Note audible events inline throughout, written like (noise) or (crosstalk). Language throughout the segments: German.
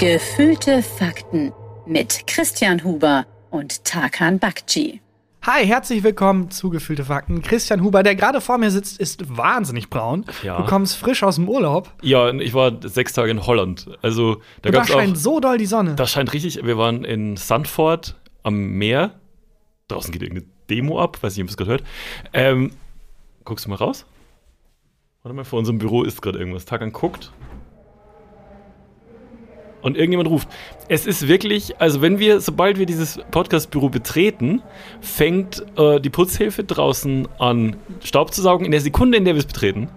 Gefühlte Fakten mit Christian Huber und Tarkan Bakci. Hi, herzlich willkommen zu Gefühlte Fakten. Christian Huber, der gerade vor mir sitzt, ist wahnsinnig braun. Ja. Du kommst frisch aus dem Urlaub. Ja, ich war sechs Tage in Holland. Also da Und da scheint auch. so doll die Sonne. Da scheint richtig. Wir waren in Sandford am Meer. Draußen geht irgendeine Demo ab. Weiß nicht, ob ihr es gerade hört. Ähm, guckst du mal raus? Warte mal, vor unserem Büro ist gerade irgendwas. Tagan guckt. Und irgendjemand ruft. Es ist wirklich, also wenn wir, sobald wir dieses Podcast-Büro betreten, fängt äh, die Putzhilfe draußen an, Staub zu saugen in der Sekunde, in der wir es betreten.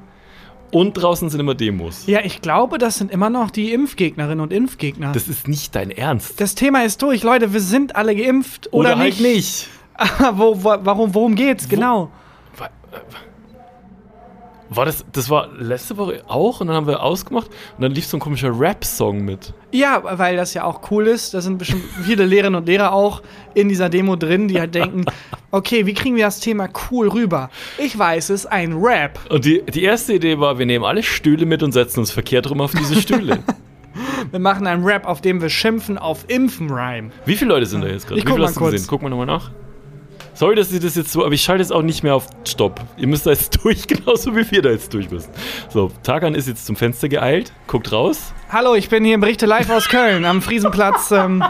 Und draußen sind immer Demos. ja, ich glaube, das sind immer noch die Impfgegnerinnen und Impfgegner. Das, Das ist nicht dein Ernst. Thema ist durch, Leute. Wir sind alle geimpft oder, Oder halt nicht. (laughs) Wo, wo, warum, worum geht's? Genau. War, äh, war das, das war letzte Woche auch und dann haben wir ausgemacht und dann lief so ein komischer Rap-Song mit. Ja, weil das ja auch cool ist. Da sind bestimmt viele Lehrerinnen und Lehrer auch in dieser Demo drin, die halt denken, (laughs) okay, wie kriegen wir das Thema cool rüber? Ich weiß es, ein Rap. Und die, die erste Idee war, wir nehmen alle Stühle mit und setzen uns verkehrt rum auf diese Stühle. (laughs) Wir machen einen Rap, auf dem wir schimpfen auf Impfen-Rhyme. Wie viele Leute sind da jetzt gerade? Ich Wie guck viele mal hast du kurz. gesehen? Guck mal nochmal nach. Sorry, dass ich das jetzt so, aber ich schalte jetzt auch nicht mehr auf Stopp. Ihr müsst da jetzt (laughs) durch, genauso wie wir da jetzt durch müssen. So, Tagan ist jetzt zum Fenster geeilt, guckt raus. Hallo, ich bin hier im Berichte live aus Köln am Friesenplatz. Ähm,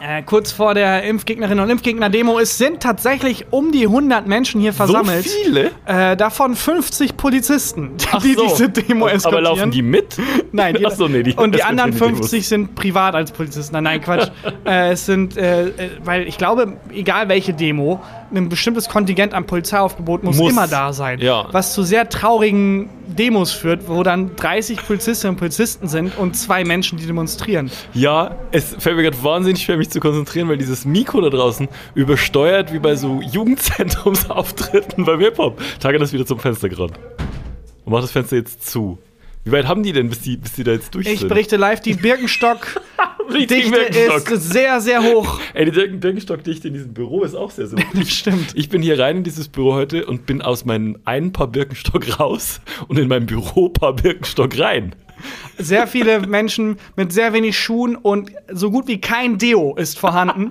äh, kurz vor der Impfgegnerinnen und Impfgegner-Demo. Es sind tatsächlich um die 100 Menschen hier versammelt. So viele? Äh, davon 50 Polizisten, Ach die so. diese Demo Aber eskortieren. laufen die mit? Nein, die, (laughs) Ach so, nee, die und die anderen die Demos. 50 sind privat als Polizisten. Nein, nein, Quatsch. (laughs) äh, es sind, äh, äh, weil ich glaube, egal welche Demo, ein bestimmtes Kontingent an Polizeiaufgebot muss, Muss. immer da sein. Ja. Was zu sehr traurigen Demos führt, wo dann 30 Polizistinnen und Polizisten sind und zwei Menschen, die demonstrieren. Ja, es fällt mir gerade wahnsinnig schwer, mich zu konzentrieren, weil dieses Mikro da draußen übersteuert wie bei so Jugendzentrumsauftritten beim Hip-Hop. Tage das wieder zum Fenster gerade. Und macht das Fenster jetzt zu. Wie weit haben die denn, bis die, bis die da jetzt durch Ich sind? berichte live, die Birkenstock-Dichte Die Birkenstock. ist sehr, sehr hoch. Ey, die Birken- Birkenstock-Dichte in diesem Büro ist auch sehr, sehr hoch. (laughs) Stimmt. Ich bin hier rein in dieses Büro heute und bin aus meinem einen Paar Birkenstock raus und in meinem Büro Paar Birkenstock rein. Sehr viele Menschen mit sehr wenig Schuhen und so gut wie kein Deo ist vorhanden.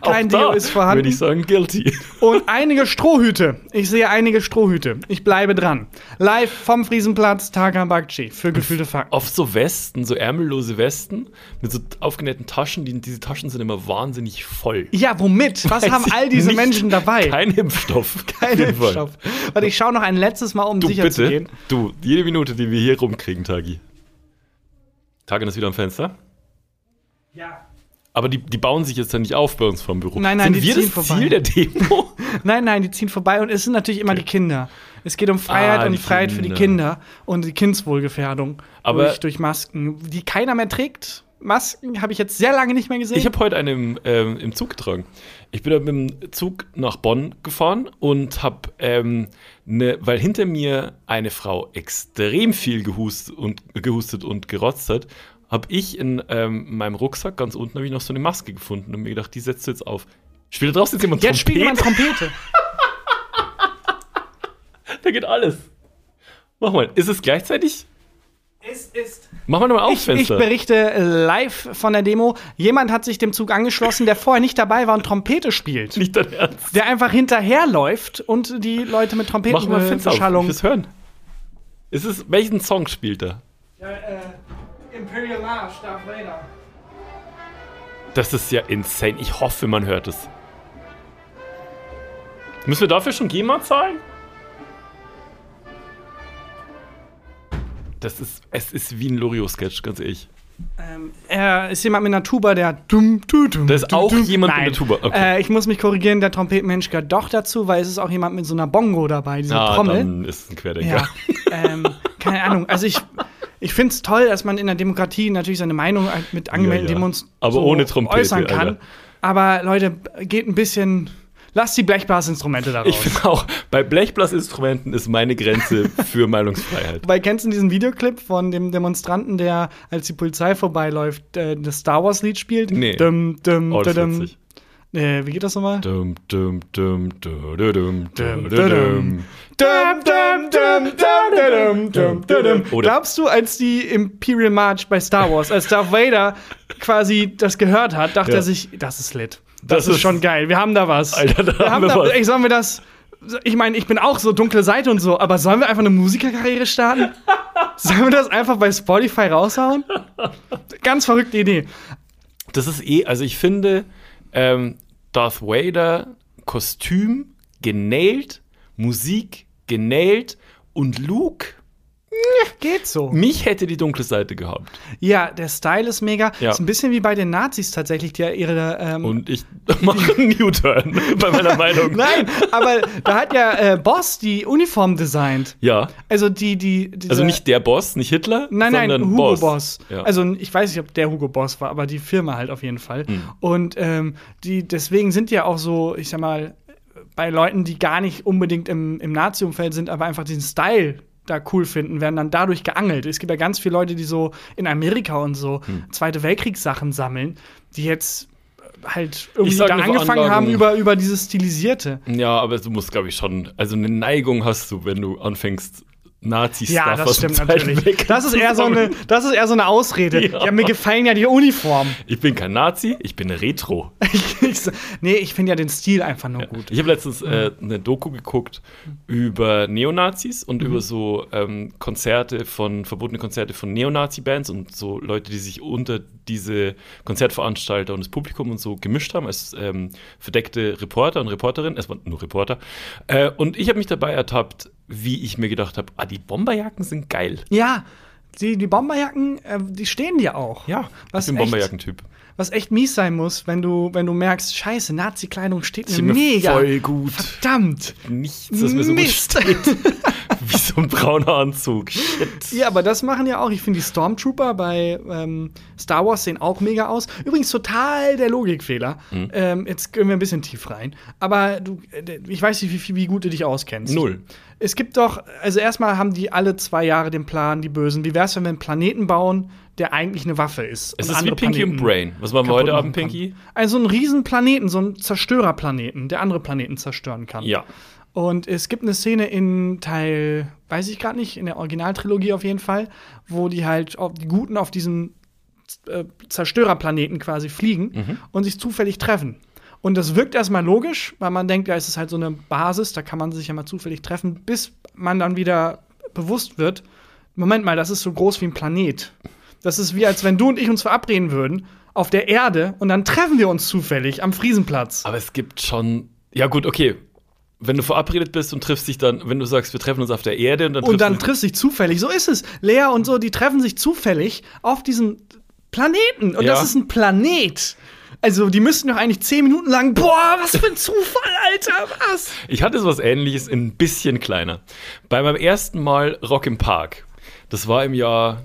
Kein Auch Deo ist vorhanden. Würde ich sagen, guilty. Und einige Strohhüte. Ich sehe einige Strohhüte. Ich bleibe dran. Live vom Friesenplatz, Tarkan Bakci für gefühlte Fakten. Oft so Westen, so ärmellose Westen mit so aufgenähten Taschen. Die, diese Taschen sind immer wahnsinnig voll. Ja, womit? Was Weiß haben all diese. Menschen dabei? Kein Impfstoff. (laughs) Kein. Impfstoff. Warte, ich schaue noch ein letztes Mal, um Du sicher zu bitte, gehen. du, jede Minute, die wir hier rumkriegen, Tagi. Tagen ist wieder am Fenster. Ja. Aber die, die bauen sich jetzt ja nicht auf bei uns vom Büro. Nein, nein, Sind die wir ziehen das vorbei. Ziel der Demo? (laughs) Nein, nein, die ziehen vorbei und es sind natürlich immer die Kinder. Es geht um Freiheit Ah, und die Freiheit für die Kinder. Kinder und die Kindswohlgefährdung Aber- durch, durch Masken, die keiner mehr trägt. Masken habe ich jetzt sehr lange nicht mehr gesehen. Ich habe heute eine im, ähm, im Zug getragen. Ich bin mit dem Zug nach Bonn gefahren und habe, ähm, ne, weil hinter mir eine Frau extrem viel gehust und, gehustet und gerotzt hat, habe ich in ähm, meinem Rucksack ganz unten habe ich noch so eine Maske gefunden und mir gedacht, die setzt du jetzt auf. Spielt da draußen jetzt jemand jetzt spielt jemand Trompete? Trompete. (laughs) Da geht alles. Mach mal. Ist es gleichzeitig? Es ist Mach mal nochmal auf, Ich, ich Fenster. berichte live von der Demo. Jemand hat sich dem Zug angeschlossen, der vorher nicht dabei war und Trompete spielt. Nicht dein Ernst. Der einfach hinterherläuft und die Leute mit Mach mal Fenster auf. Ich will's hören. Ist es, welchen Song spielt er? Ja, äh, Imperial March, Darth Vader. Das ist ja insane. Ich hoffe, man hört es. Müssen wir dafür schon GEMA zahlen? Das ist, es ist wie ein Lorio-Sketch, ganz ehrlich. Ähm, er ist jemand mit einer Tuba, der dum, du, dum, Da ist auch dum. jemand mit Nein. einer Tuba, okay. Äh, ich muss mich korrigieren, der Trompetenmensch gehört doch dazu, weil es ist auch jemand mit so einer Bongo dabei, diese Trommel. Ah, dann ist es ein Querdenker. Ja, ähm, keine Ahnung. Also ich, ich finde es toll, dass man in der Demokratie natürlich seine Meinung mit angemeldeten Ja, ja. Demos Aber so äußern kann. Alter. Aber Leute, geht ein bisschen. Lasst die Blechblasinstrumente da raus. Ich finde auch, bei Blechblasinstrumenten ist meine Grenze für Meinungsfreiheit. (laughs) Weil kennst du diesen Videoclip von dem Demonstranten, der, als die Polizei vorbeiläuft, äh, das Star Wars-Lied spielt? Nee. Dum, dum, Oh, das dum. Äh, wie geht das nochmal? Dum, dum, dum, du, du, dum, du, Dum, du, dum, dum. Dum, dum, dum, dum, Oder- Glaubst du, als die Imperial March bei Star Wars, als Darth Vader quasi das gehört hat, dachte Ja. er sich, das ist lit. Das, Das ist ist- schon geil. Wir haben da was. Alter, da wir haben wir da, was. Ey, sollen wir das. Ich meine, ich bin auch so dunkle Seite und so, aber sollen wir einfach eine Musikerkarriere starten? (laughs) sollen wir das einfach bei Spotify raushauen? Ganz verrückte Idee. Das ist eh, also ich finde, ähm, Darth Vader, Kostüm genailt, Musik genailt und Luke, Geht so. mich hätte die dunkle Seite gehabt. Ja, der Style ist mega. Ja. Ist ein bisschen wie bei den Nazis tatsächlich, die ja ihre. Ähm, Und ich (laughs) mache einen U-Turn (laughs) bei meiner Meinung. (laughs) Nein, aber da hat ja äh, Boss die Uniform designt. Ja, Also die, die. Also nicht der Boss, nicht Hitler, Nein, nein, Hugo Boss. Boss. Ja. Also ich weiß nicht, ob der Hugo Boss war, aber die Firma halt auf jeden Fall. Hm. Und ähm, die, deswegen sind die ja auch so, ich sag mal, bei Leuten, die gar nicht unbedingt im, im Nazi-Umfeld sind, aber einfach diesen Style da cool finden, werden dann dadurch geangelt. Es gibt ja ganz viele Leute, die so in Amerika und so Hm. Zweite Weltkriegssachen sammeln, die jetzt halt irgendwie da angefangen haben über, über dieses Stilisierte. Ja, aber du musst, glaube ich, schon, also eine Neigung hast du, wenn du anfängst, Nazi-Stuff Ja, das aus dem stimmt Zweiten natürlich. Weltkrieg Das ist eher so eine, das ist eher so eine Ausrede. Ja. Ja, mir gefallen ja die Uniformen. Ich bin kein Nazi, ich bin Retro. (laughs) nee, ich finde ja den Stil einfach nur gut. Ich habe letztens äh, eine Doku geguckt über Neonazis und Mhm. über so ähm, Konzerte von, verbotene Konzerte von Neonazi-Bands und so Leute, die sich unter diese Konzertveranstalter und das Publikum und so gemischt haben als ähm, verdeckte Reporter und Reporterinnen. Es waren nur Reporter. Äh, und ich habe mich dabei ertappt, wie ich mir gedacht habe, ah, die Bomberjacken sind geil. Ja, die, die Bomberjacken, äh, die stehen dir auch. Ja, was ich bin Bomberjackentyp. was echt mies sein muss, wenn du, wenn du merkst, scheiße, Nazi-Kleidung steht mir mir mega. voll gut. Verdammt. Nichts, das mir so gut Mist. steht. (laughs) wie so ein brauner Anzug. Shit. Ja, aber das machen ja auch. Ich finde die Stormtrooper bei ähm, Star Wars sehen auch mega aus. Übrigens total der Logikfehler. Mhm. Ähm, jetzt gehen wir ein bisschen tief rein. Aber du, äh, ich weiß nicht, wie, wie gut du dich auskennst. Null. Es gibt doch, also erstmal haben die alle zwei Jahre den Plan, die Bösen. Wie wär's, wenn wir einen Planeten bauen, der eigentlich eine Waffe ist? Es und ist wie Pinky und Planeten Brain. Was machen wir heute Abend? Pinky? Also ein riesen Planeten, so ein Zerstörerplaneten, der andere Planeten zerstören kann. Ja. Und es gibt eine Szene in Teil, weiß ich gerade nicht, in der Originaltrilogie auf jeden Fall, wo die halt auf, die Guten auf diesen äh, Zerstörerplaneten quasi fliegen Mhm. und sich zufällig treffen. Und das wirkt erstmal logisch, weil man denkt, ja, es ist halt so eine Basis, da kann man sich ja mal zufällig treffen, bis man dann wieder bewusst wird, Moment mal, das ist so groß wie ein Planet. Das ist wie, als wenn du und ich uns verabreden würden auf der Erde und dann treffen wir uns zufällig am Friesenplatz. Aber es gibt schon. Ja, gut, okay. Wenn du verabredet bist und triffst dich dann, wenn du sagst, wir treffen uns auf der Erde und dann Und dann triffst triffst du dich zufällig. So ist es. Lea und so, die treffen sich zufällig auf diesem Planeten. Und Ja. das ist ein Planet. Also, die müssten doch eigentlich zehn Minuten lang, boah, was für ein Zufall, Alter, was? Ich hatte sowas ähnliches, ein bisschen kleiner. Bei meinem ersten Mal Rock im Park. Das war im Jahr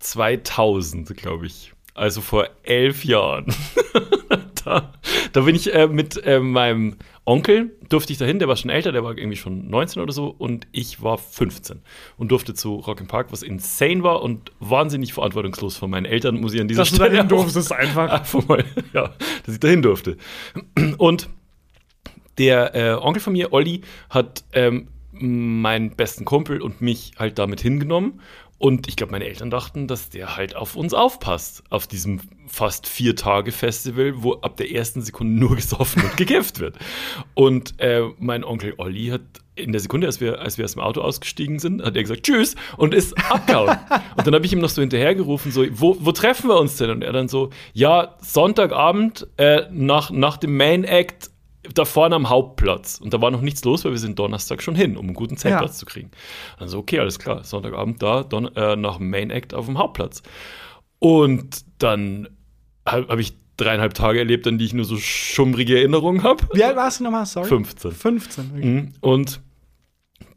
2000, glaube ich. Also vor elf Jahren. (laughs) da, da bin ich äh, mit äh, meinem Onkel, durfte ich dahin, der war schon älter, der war irgendwie schon 19 oder so und ich war 15 und durfte zu Rock im Park, was insane war und wahnsinnig verantwortungslos von meinen Eltern, muss ich an dieser Dass du Stelle dahin auch- durftest einfach. (laughs) Ja, dass ich dahin durfte. Und der äh, Onkel von mir, Olli, hat ähm, meinen besten Kumpel und mich halt damit hingenommen. Und ich glaube, meine Eltern dachten, dass der halt auf uns aufpasst, auf diesem fast vier Tage Festival, wo ab der ersten Sekunde nur (laughs) gesoffen und gekifft wird. Und äh, mein Onkel Olli hat in der Sekunde, als wir, als wir aus dem Auto ausgestiegen sind, hat er gesagt, tschüss, und ist abgehauen. (laughs) und dann habe ich ihm noch so hinterhergerufen, so, wo, wo treffen wir uns denn? Und er dann so, ja, Sonntagabend äh, nach, nach dem Main Act da vorne am Hauptplatz. Und da war noch nichts los, weil wir sind Donnerstag schon hin, um einen guten Zeltplatz Ja. zu kriegen. Also, okay, alles klar, Sonntagabend da, Don äh, nach dem Main Act auf dem Hauptplatz. Und dann habe hab ich dreieinhalb Tage erlebt, an die ich nur so schummrige Erinnerungen habe. Wie alt warst du nochmal? Sorry. 15. 15. Okay. Mhm. Und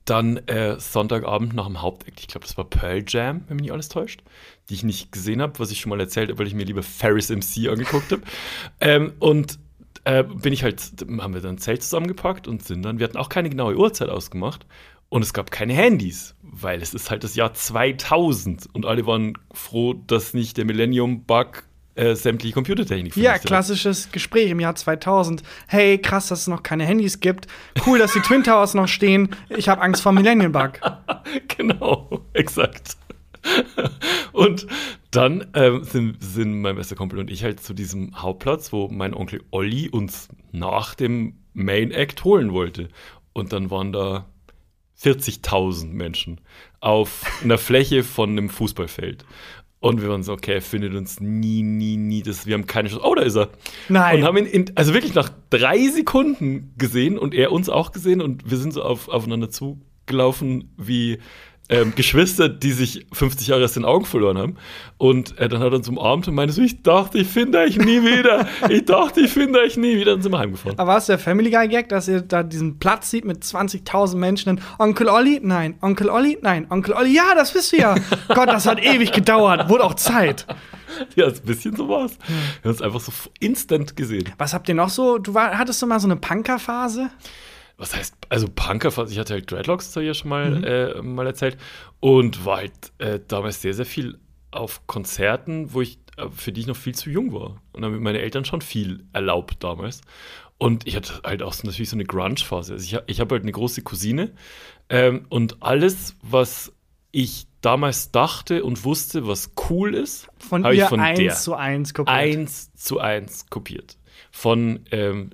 dann äh, Sonntagabend nach dem Hauptakt, ich glaube, das war Pearl Jam, wenn mich nicht alles täuscht, die ich nicht gesehen habe, was ich schon mal erzählt habe, weil ich mir lieber Ferris MC angeguckt habe. ähm, und äh, bin ich halt, haben wir dann ein Zelt zusammengepackt und sind dann, wir hatten auch keine genaue Uhrzeit ausgemacht und es gab keine Handys, weil es ist halt das Jahr 2000 und alle waren froh, dass nicht der Millennium-Bug äh, sämtliche Computertechnik Ja, klassisches Gespräch im Jahr 2000. Hey, krass, dass es noch keine Handys gibt. Cool, dass die Twin Towers noch stehen. Ich habe Angst vor Millennium Bug. (laughs) genau, exakt. Und dann ähm, sind, sind mein bester Kumpel und ich halt zu diesem Hauptplatz, wo mein Onkel Olli uns nach dem Main Act holen wollte. Und dann waren da 40.000 Menschen auf einer Fläche von einem Fußballfeld. Und wir waren so, okay, er findet uns nie, nie, nie. Das, wir haben keine Chance. Oh, da ist er. Nein. Und haben ihn, in, also wirklich nach drei Sekunden gesehen und er uns auch gesehen und wir sind so auf, aufeinander zugelaufen wie ähm, Geschwister, die sich 50 Jahre aus den Augen verloren haben. Und äh, dann hat er uns umarmt und meinte so, ich dachte, ich finde euch nie wieder. Ich dachte, ich finde euch nie wieder. Dann sind wir heimgefahren. Aber war es der Family Guy Gag, dass ihr da diesen Platz sieht mit 20.000 Menschen? Und Onkel Olli? Nein. Onkel Olli? Nein. Onkel Olli? Ja, das wisst ihr ja. (laughs) Gott, das hat ewig gedauert. Wurde auch Zeit. Ja, ein bisschen so war's. Wir haben uns einfach so instant gesehen. Was habt ihr noch so? Du war, hattest du mal so eine Punker-Phase? Was heißt, also Punker, ich hatte halt Dreadlocks, das habe ich ja schon mal, mhm. äh, mal erzählt, und war halt äh, damals sehr, sehr viel auf Konzerten, wo ich, äh, für die ich noch viel zu jung war. Und dann haben meine Eltern schon viel erlaubt damals. Und ich hatte halt auch so, natürlich so eine Grunge-Phase. Also ich, ich habe halt eine große Cousine ähm, und alles, was ich damals dachte und wusste, was cool ist, habe ich von eins der zu eins kopiert. Eins zu eins kopiert. Von ähm,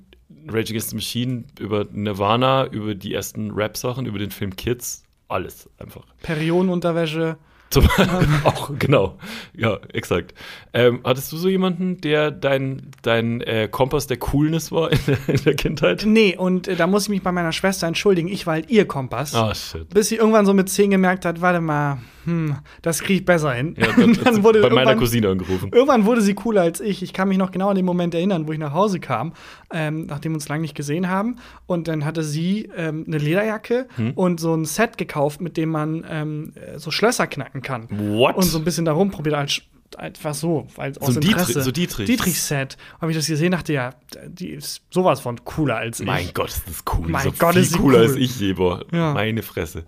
Rage Against the Machine, über Nirvana, über die ersten Rap-Sachen, über den Film Kids, alles einfach. Periodenunterwäsche. Zum, (laughs) (laughs) auch, genau. Ja, exakt. Ähm, hattest du so jemanden, der dein, dein äh, Kompass der Coolness war in der, in der Kindheit? Nee, und äh, da muss ich mich bei meiner Schwester entschuldigen. Ich war halt ihr Kompass. Ah, shit. Bis sie irgendwann so mit 10 gemerkt hat, warte mal, hm, das kriege ich besser hin. Ja, das, dann (laughs) wurde bei meiner Cousine angerufen. Irgendwann wurde sie cooler als ich. Ich kann mich noch genau an den Moment erinnern, wo ich nach Hause kam, ähm, nachdem wir uns lange nicht gesehen haben. Und dann hatte sie ähm, eine Lederjacke hm? und so ein Set gekauft, mit dem man ähm, so Schlösser knacken kann. What? Und so ein bisschen da rumprobiert als einfach so, weil aus so Interesse. Dietrich, so Dietrich. Dietrich-Set. Habe ich das gesehen, dachte ja, die ist sowas von cooler als ich. Mein Gott, ist das cool. Mein so Gott, ist cooler cool. als ich je, boah. Ja. Meine Fresse.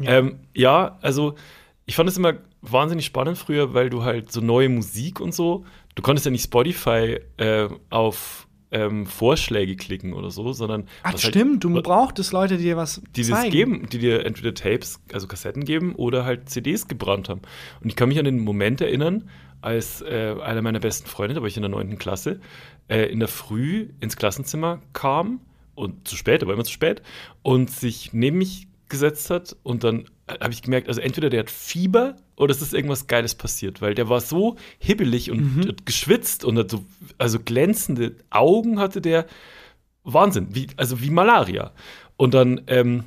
Ja. Ähm, ja, also ich fand es immer wahnsinnig spannend früher, weil du halt so neue Musik und so, du konntest ja nicht Spotify äh, auf ähm, Vorschläge klicken oder so, sondern Ach, halt- stimmt, du brauchtest Leute, die dir was die zeigen. geben, die dir entweder Tapes, also Kassetten geben oder halt CDs gebrannt haben. Und ich kann mich an den Moment erinnern, als äh, einer meiner besten Freunde, da war ich in der 9. Klasse, äh, in der Früh ins Klassenzimmer kam und zu spät, aber immer zu spät, und sich neben mich gesetzt hat und dann habe ich gemerkt, also entweder der hat Fieber oder es ist irgendwas Geiles passiert, weil der war so hibbelig und Mhm. hat geschwitzt und hat so, also glänzende Augen hatte der. Wahnsinn, wie, also wie Malaria. Und dann ähm,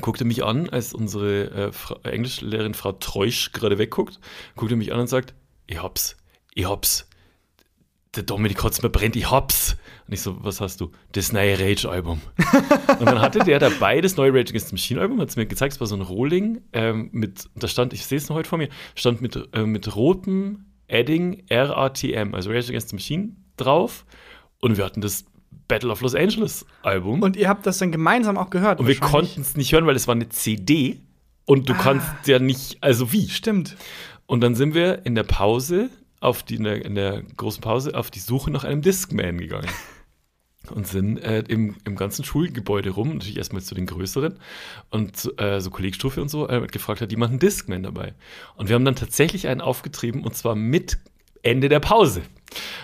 guckte mich an, als unsere äh, Fra Englischlehrerin Frau Treusch gerade wegguckt, guckte mich an und sagt, ich hab's, ich hab's. Der Dominik hat's mir brennt, ich hab's. Und ich so, was hast du? Das neue Rage-Album. und dann hatte der dabei das neue Rage Against the Machine-Album, hat es mir gezeigt, es war so ein Rohling ähm, mit, da stand, ich sehe es noch heute vor mir, stand mit, äh, mit rotem Adding RATM, also Rage Against the Machine, drauf. Und wir hatten das Battle of Los Angeles Album. Und ihr habt das dann gemeinsam auch gehört. Und wir konnten es nicht hören, weil es war eine CD und du kannst ja nicht, also wie? Stimmt. Und dann sind wir in der Pause, auf die, in, der, in der großen Pause, auf die Suche nach einem Discman gegangen. (laughs) Und sind äh, im, im ganzen Schulgebäude rum, natürlich erstmal zu den größeren und äh, so Kollegstufe und so, äh, gefragt hat jemand einen Discman dabei. Und wir haben dann tatsächlich einen aufgetrieben und zwar mit Ende der Pause.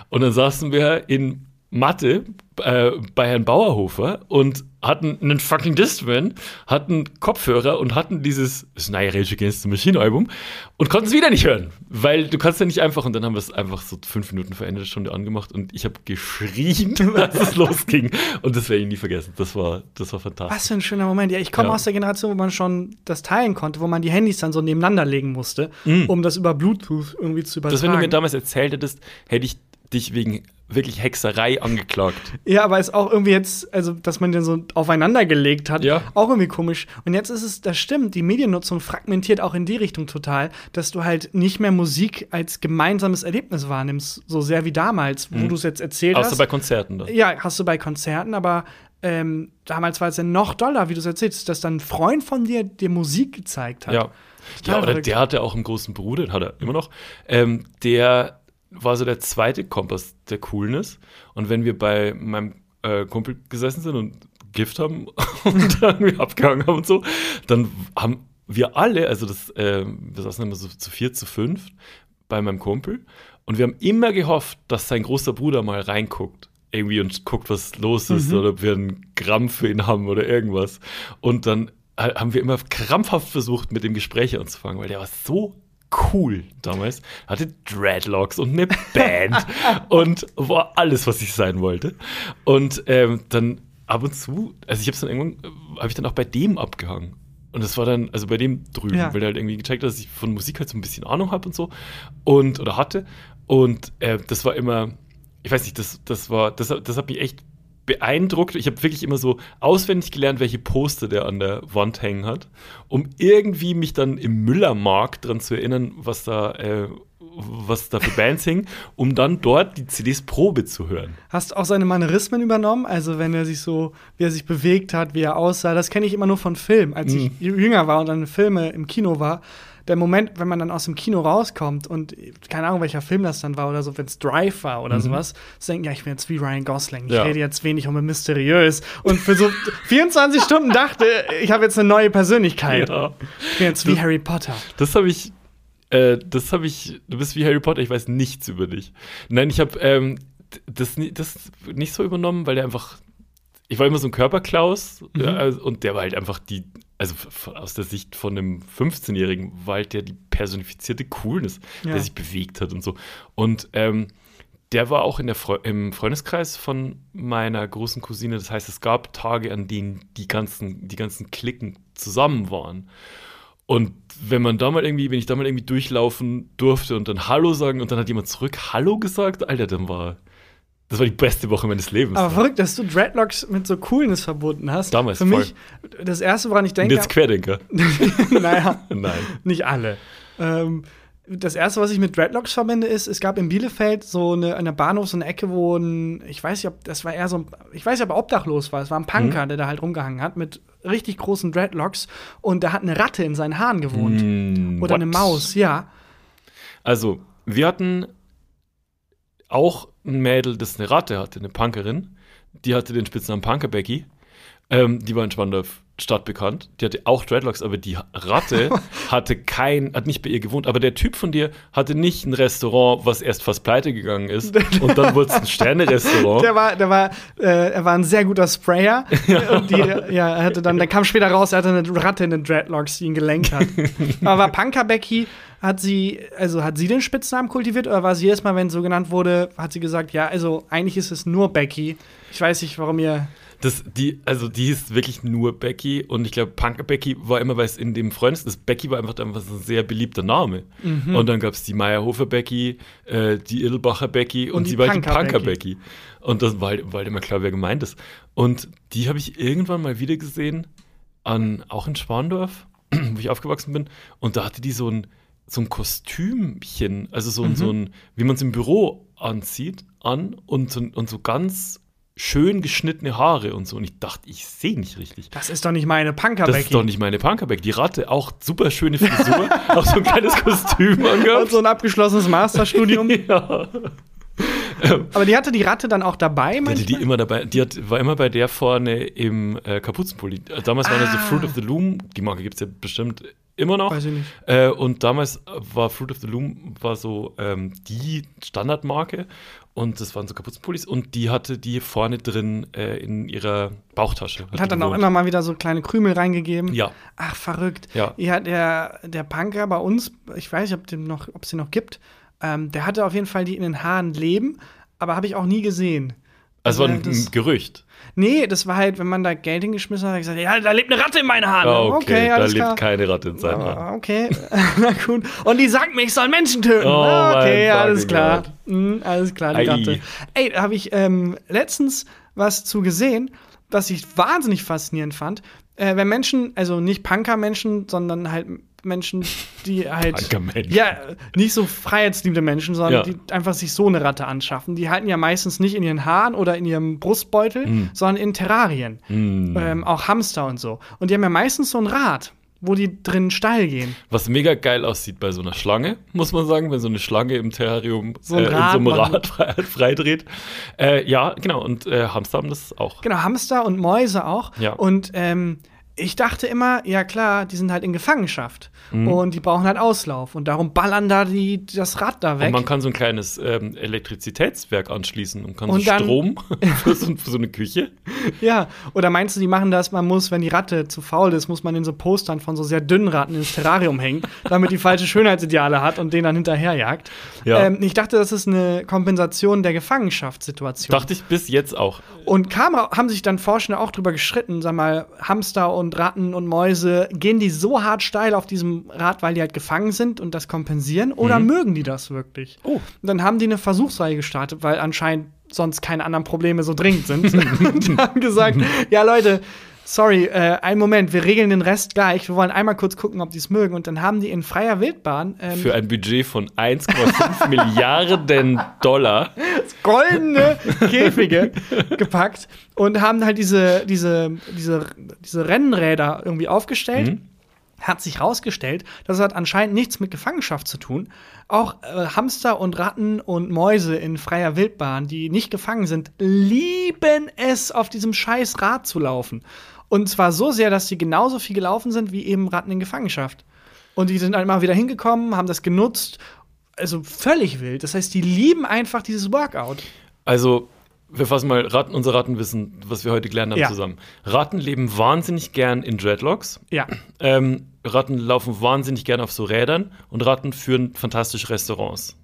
Und dann saßen wir in Mathe äh, bei Herrn Bauerhofer und hatten einen fucking Discman, hatten Kopfhörer und hatten dieses neue Rage Against the Machine Album und konnten es wieder nicht hören, weil du kannst ja nicht einfach und dann haben wir es einfach so fünf Minuten vor Ende der Stunde angemacht und ich habe geschrien, (laughs) als es losging und das werde ich nie vergessen. Das war, das war fantastisch. Was für ein schöner Moment. Ja, ich komme Ja. aus der Generation, wo man schon das teilen konnte, wo man die Handys dann so nebeneinander legen musste, um das über Bluetooth irgendwie zu übertragen. Das, wenn du mir damals erzählt hättest, hätte ich dich wegen wirklich Hexerei angeklagt. Ja, aber ist auch irgendwie jetzt, also, dass man den so aufeinander gelegt hat, Ja. auch irgendwie komisch. Und jetzt ist es, das stimmt, die Mediennutzung fragmentiert auch in die Richtung total, dass du halt nicht mehr Musik als gemeinsames Erlebnis wahrnimmst, so sehr wie damals, wo du es jetzt erzählt Außer hast. bei Konzerten dann. ja, hast du bei Konzerten, aber ähm, damals war es ja noch doller, wie du es erzählst, dass dann ein Freund von dir dir Musik gezeigt hat. Ja. Total Ja, oder der hatte auch einen großen Bruder, den hat er immer noch. Ähm, der war so der zweite Kompass der Coolness. Und wenn wir bei meinem äh, Kumpel gesessen sind und Gift haben (laughs) und dann irgendwie abgehangen haben und so, dann haben wir alle, also das, äh, wir saßen immer so zu vier, zu fünf bei meinem Kumpel und wir haben immer gehofft, dass sein großer Bruder mal reinguckt. Irgendwie und guckt, was los ist oder ob wir einen Gramm für ihn haben oder irgendwas. Und dann ha- haben wir immer krampfhaft versucht, mit dem Gespräche anzufangen, weil der war so cool damals. Hatte Dreadlocks und eine Band (laughs) und war alles, was ich sein wollte. Und ähm, dann ab und zu, also ich habe dann irgendwann, äh, habe ich dann auch bei dem abgehangen. Und das war dann, also bei dem drüben, Ja. weil er halt irgendwie gecheckt hat, dass ich von Musik halt so ein bisschen Ahnung habe und so. Und, oder hatte. Und äh, das war immer, ich weiß nicht, das, das war, das, das hat mich echt beeindruckt. Ich habe wirklich immer so auswendig gelernt, welche Poster der an der Wand hängen hat, um irgendwie mich dann im Müllermarkt dran zu erinnern, was da, äh, was da für Bands hingen, um dann dort die CDs Probe zu hören. Hast du auch seine Manierismen übernommen? Also, wenn er sich so, wie er sich bewegt hat, wie er aussah, das kenne ich immer nur von Filmen. Als ich jünger war und dann Filme im Kino war, der Moment, wenn man dann aus dem Kino rauskommt und keine Ahnung, welcher Film das dann war oder so, wenn es Drive war oder sowas, zu denken, ja, ich bin jetzt wie Ryan Gosling, ich Ja. rede jetzt wenig und bin mysteriös. Und für so (laughs) 24 Stunden dachte, ich habe jetzt eine neue Persönlichkeit. Ja. Ich bin jetzt wie Harry Potter. Das habe ich, äh, das habe ich, du bist wie Harry Potter, ich weiß nichts über dich. Nein, ich habe ähm, das, das nicht so übernommen, weil der einfach, ich war immer so ein Körperklaus ja, also, und der war halt einfach die, also aus der Sicht von einem 15-Jährigen war halt der die personifizierte Coolness, Ja. der sich bewegt hat und so. Und ähm, der war auch in der Freu im Freundeskreis von meiner großen Cousine. Das heißt, es gab Tage, an denen die ganzen, die ganzen Klicken zusammen waren. Und wenn man da mal irgendwie, wenn ich da mal irgendwie durchlaufen durfte und dann Hallo sagen und dann hat jemand zurück Hallo gesagt, Alter, dann war das war die beste Woche meines Lebens. Aber verrückt, dass du Dreadlocks mit so Coolness verbunden hast. Damals, Für voll. mich, das erste, woran ich und denke, jetzt Querdenker. (laughs) naja, (laughs) Nein. nicht alle. Ähm, das erste, was ich mit Dreadlocks verbinde, ist, es gab in Bielefeld so eine, eine Bahnhof, so eine Ecke, wo ein, ich weiß nicht, ob das war eher so ein, ich weiß nicht, ob er obdachlos war. Es war ein Punker, der da halt rumgehangen hat mit richtig großen Dreadlocks und da hat eine Ratte in seinen Haaren gewohnt. Mm, Oder what? eine Maus, ja. Also, wir hatten auch ein Mädel, das eine Ratte hatte, eine Punkerin. Die hatte den Spitznamen Punker Becky. Ähm, die war in Spandau stadtbekannt. Die hatte auch Dreadlocks, aber die Ratte (laughs) hatte kein, hat nicht bei ihr gewohnt. Aber der Typ von dir hatte nicht ein Restaurant, was erst fast pleite gegangen ist. und dann wurde es ein Sterne-Restaurant. Der war, der war, äh, er war ein sehr guter Sprayer. (laughs) Und die, ja, er hatte dann, dann kam später raus, er hatte eine Ratte in den Dreadlocks, die ihn gelenkt hat. (laughs) Aber Punker Becky hat sie, also hat sie den Spitznamen kultiviert oder war sie jedes Mal, wenn so genannt wurde, hat sie gesagt, ja, also eigentlich ist es nur Becky. Ich weiß nicht, warum ihr. Das, die, also die ist wirklich nur Becky und ich glaube, Punker Becky war immer, weil es in dem Freundes, das Becky war einfach, einfach so ein sehr beliebter Name. Mhm. Und dann gab es die Meyerhofer Becky, äh, die Irlbacher Becky und, die sie war die Punker Becky. Becky. Und das war, halt- war halt immer klar, wer gemeint ist. Und die habe ich irgendwann mal wieder gesehen, an, auch in Schwandorf, (clears throat) wo ich aufgewachsen bin. Und da hatte die so ein, so ein Kostümchen, also so, ein Mhm. so ein, wie man es im Büro anzieht, an und so, und so ganz schön geschnittene Haare und so. Und ich dachte, ich sehe nicht richtig. Das ist doch nicht meine Punker Das ist doch nicht meine Punkerback. Die Ratte, auch super schöne Frisur, (laughs) auch so ein kleines Kostüm Und angehabt. so ein abgeschlossenes Masterstudium. (laughs) ja. Aber die hatte die Ratte dann auch dabei, Die meinst hatte die immer dabei. Die hat, war immer bei der vorne im äh, Kapuzenpulli. Damals war das so Ah. Fruit of the Loom. Die Marke gibt es ja bestimmt immer noch. Weiß ich nicht. Äh, und damals war Fruit of the Loom war so ähm, die Standardmarke. Und das waren so Kapuzenpullis. Und die hatte die vorne drin äh, in ihrer Bauchtasche. Und hat dann die auch gewohnt. immer mal wieder so kleine Krümel reingegeben. Ja. Ach, verrückt. Ja. Ja, der, der Punker bei uns, ich weiß nicht, ob es noch, ob es den noch gibt, ähm, der hatte auf jeden Fall die in den Haaren leben, aber habe ich auch nie gesehen. Also war ein, das- ein Gerücht. Nee, das war halt, wenn man da Geld hingeschmissen hat, hat er gesagt, ja, da lebt eine Ratte in meinen Haaren. Ah, okay, da alles lebt klar. keine Ratte in seinen Haaren. Ah, Okay, (laughs) na gut. Und die sagt mir, ich soll Menschen töten. Oh Ah, okay, alles klar. Mhm, alles klar, die Ei. Ratte. Ey, da habe ich ähm, letztens was zu gesehen, was ich wahnsinnig faszinierend fand. Äh, wenn Menschen, also nicht Punker-Menschen, sondern halt Menschen, die halt. Ja, nicht so freiheitsliebende Menschen, sondern Ja. die einfach sich so eine Ratte anschaffen. Die halten ja meistens nicht in ihren Haaren oder in ihrem Brustbeutel, Mhm. sondern in Terrarien. Ähm, auch Hamster und so. Und die haben ja meistens so ein Rad, wo die drin steil gehen. Was mega geil aussieht bei so einer Schlange, muss man sagen, wenn so eine Schlange im Terrarium So ein äh, in Rad so einem. Rad frei, (laughs) freidreht. Äh, ja, genau. Und äh, Hamster haben das auch. Genau, Hamster und Mäuse auch. Ja. Und ähm, ich dachte immer, ja klar, die sind halt in Gefangenschaft Mhm. und die brauchen halt Auslauf und darum ballern da die, das Rad da weg. Und man kann so ein kleines ähm, Elektrizitätswerk anschließen und kann Und so dann- Strom (laughs) (laughs) für, so, für so eine Küche. Ja, oder meinst du, die machen das, man muss, wenn die Ratte zu faul ist, muss man in so Postern von so sehr dünnen Ratten ins Terrarium hängen, (laughs) damit die falsche Schönheitsideale hat und den dann hinterherjagt. Ja. Ähm, ich dachte, das ist eine Kompensation der Gefangenschaftssituation. Dachte ich bis jetzt auch. Und kam, haben sich dann Forschende auch drüber gestritten, sag mal, Hamster und Ratten und Mäuse, gehen die so hart steil auf diesem Rad, weil die halt gefangen sind und das kompensieren, oder mögen die das wirklich? Oh. Und dann haben die eine Versuchsreihe gestartet, weil anscheinend sonst keine anderen Probleme so dringend sind. (laughs) (laughs) und haben gesagt, ja Leute, sorry, äh, einen Moment, wir regeln den Rest gleich. Wir wollen einmal kurz gucken, ob die es mögen. Und dann haben die in freier Wildbahn ähm, Für ein Budget von 1,5 (laughs) Milliarden Dollar. goldene Käfige gepackt und haben halt diese, diese, diese, diese Rennräder irgendwie aufgestellt. Mhm. Hat sich rausgestellt, das hat anscheinend nichts mit Gefangenschaft zu tun. Auch äh, Hamster und Ratten und Mäuse in freier Wildbahn, die nicht gefangen sind, lieben es, auf diesem scheiß Rad zu laufen. Und zwar so sehr, dass sie genauso viel gelaufen sind wie eben Ratten in Gefangenschaft. Und die sind halt mal wieder hingekommen, haben das genutzt. Also völlig wild. Das heißt, die lieben einfach dieses Workout. Also, wir fassen mal Ratten, unser Rattenwissen, was wir heute gelernt haben, Ja. zusammen. Ratten leben wahnsinnig gern in Dreadlocks. Ja. Ähm, Ratten laufen wahnsinnig gern auf so Rädern und Ratten führen fantastische Restaurants.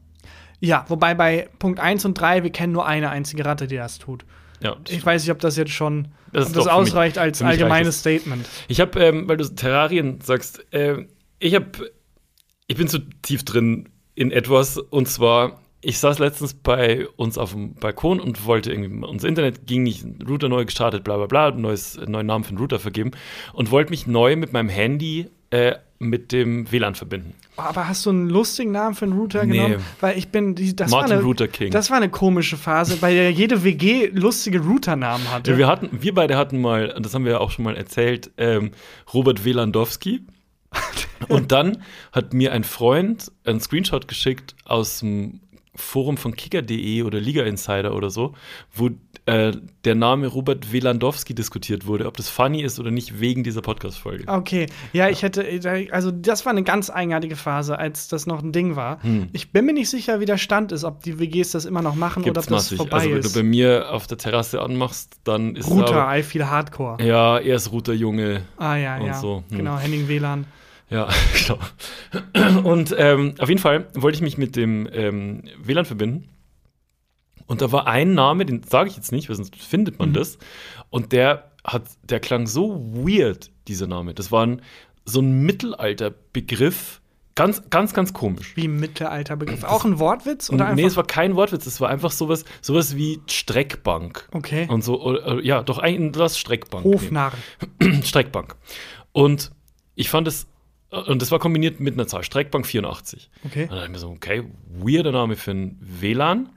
Ja, wobei bei Punkt 1 und 3, wir kennen nur eine einzige Ratte, die das tut. Ja, Ich weiß nicht, ob das jetzt schon Das das mich- ausreicht als mich reicht allgemeines. Statement. Ich habe, ähm, weil du Terrarien sagst, äh, ich habe, ich bin zu tief drin in etwas und zwar, ich saß letztens bei uns auf dem Balkon und wollte irgendwie, unser Internet ging nicht, Router neu gestartet, bla bla bla, neues, neuen Namen für den Router vergeben und wollte mich neu mit meinem Handy äh, mit dem WLAN verbinden. Oh, aber hast du einen lustigen Namen für einen Router Nee. genommen? Weil ich bin, die, das, war Martin eine, Router King. das war eine komische Phase, bei der jede WG lustige Routernamen hatte. Ja, wir hatten, wir beide hatten mal, und das haben wir ja auch schon mal erzählt, ähm, Robert Welandowski. (laughs) und dann hat mir ein Freund einen Screenshot geschickt aus dem Forum von kicker.de oder Liga Insider oder so, wo äh, der Name Robert Welandowski diskutiert wurde, ob das funny ist oder nicht, wegen dieser Podcast-Folge. Okay, ja, ich hätte, also das war eine ganz eigenartige Phase, als das noch ein Ding war. Hm. Ich bin mir nicht sicher, wie der Stand ist, ob die WGs das immer noch machen oder ob das massig. vorbei Also, wenn ist. du bei mir auf der Terrasse anmachst, dann ist Router, I feel Hardcore. Ja, er ist Router-Junge. Ah ja, und ja. so. Hm. Genau, Henning WLAN. Ja, (laughs) genau. Und ähm, auf jeden Fall wollte ich mich mit dem ähm, WLAN verbinden. Und da war ein Name, den sage ich jetzt nicht, weil sonst findet man das. Und der hat, der klang so weird, dieser Name. Das war ein, so ein Mittelalterbegriff. Ganz, ganz, ganz komisch. Wie Mittelalterbegriff. Auch ein Wortwitz oder nee, es war kein Wortwitz, es war einfach sowas, sowas wie Streckbank. okay. Und so, oder, ja, doch ein das Streckbank. Hofnarr. (clears throat) Streckbank. Und ich fand es, und das war kombiniert mit einer Zahl, Streckbank 84. Okay. Und dann dachte ich mir so, okay, weirder Name für ein WLAN.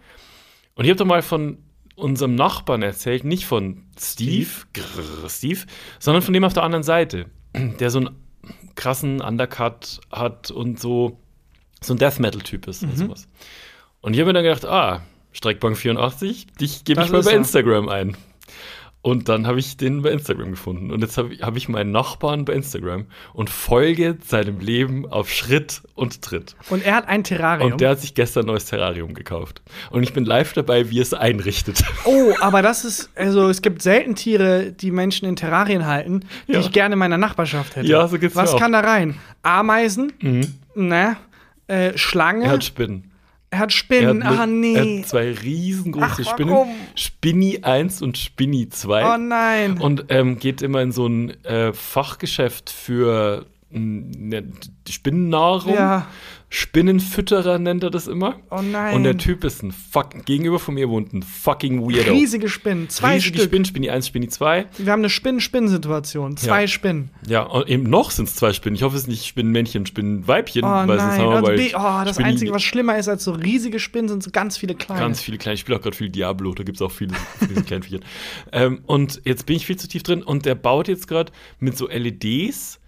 Und ich habe doch mal von unserem Nachbarn erzählt, nicht von Steve, grrr, Steve, sondern von dem auf der anderen Seite, (clears throat) der so einen krassen Undercut hat und so, so ein Death Metal-Typ ist Mhm. und sowas. Und ich habe mir dann gedacht, ah, Streckbank 84, dich gebe ich mal bei er. Instagram ein. Und dann habe ich den bei Instagram gefunden. Und jetzt habe ich, hab ich meinen Nachbarn bei Instagram und folge seinem Leben auf Schritt und Tritt. Und er hat ein Terrarium. Und der hat sich gestern ein neues Terrarium gekauft. Und ich bin live dabei, wie er es einrichtet. (laughs) oh, aber das ist, also es gibt selten Tiere, die Menschen in Terrarien halten, die Ja. ich gerne in meiner Nachbarschaft hätte. Ja, so geht's Was mir auch. kann da rein? Ameisen? Ne? Äh, Schlange? Er hat Spinnen. Er hat Er Spinnen. hat, ah, mit- nee. er hat zwei riesengroße Ach, Spinnen. Spinni 1 und Spinni 2. oh nein. Und ähm, geht immer in so ein äh, Fachgeschäft für ne, Spinnennahrung. Ja. Spinnenfütterer nennt er das immer. Oh nein. Und der Typ ist ein fuck, gegenüber von mir wohnt ein fucking Weirdo. Riesige Spinnen. Zwei Riesige Stück. Spinnen, Spinni 1, Spinni 2. Wir haben eine Spinn-Spinn-Situation. Zwei Ja. Spinnen. Ja, und eben noch sind es zwei Spinnen. Ich hoffe, es ist nicht Spinnenmännchen, Spinnenweibchen. Oh weil sonst nein. haben wir Also, oh, das Spinni- Einzige, was schlimmer ist als so riesige Spinnen, sind so ganz viele kleine. Ganz viele kleine. Ich spiele auch gerade viel Diablo, da gibt es auch viele von diesen kleinen Viechern. (laughs) Ähm, und jetzt bin ich viel zu tief drin und der baut jetzt gerade mit so LEDs,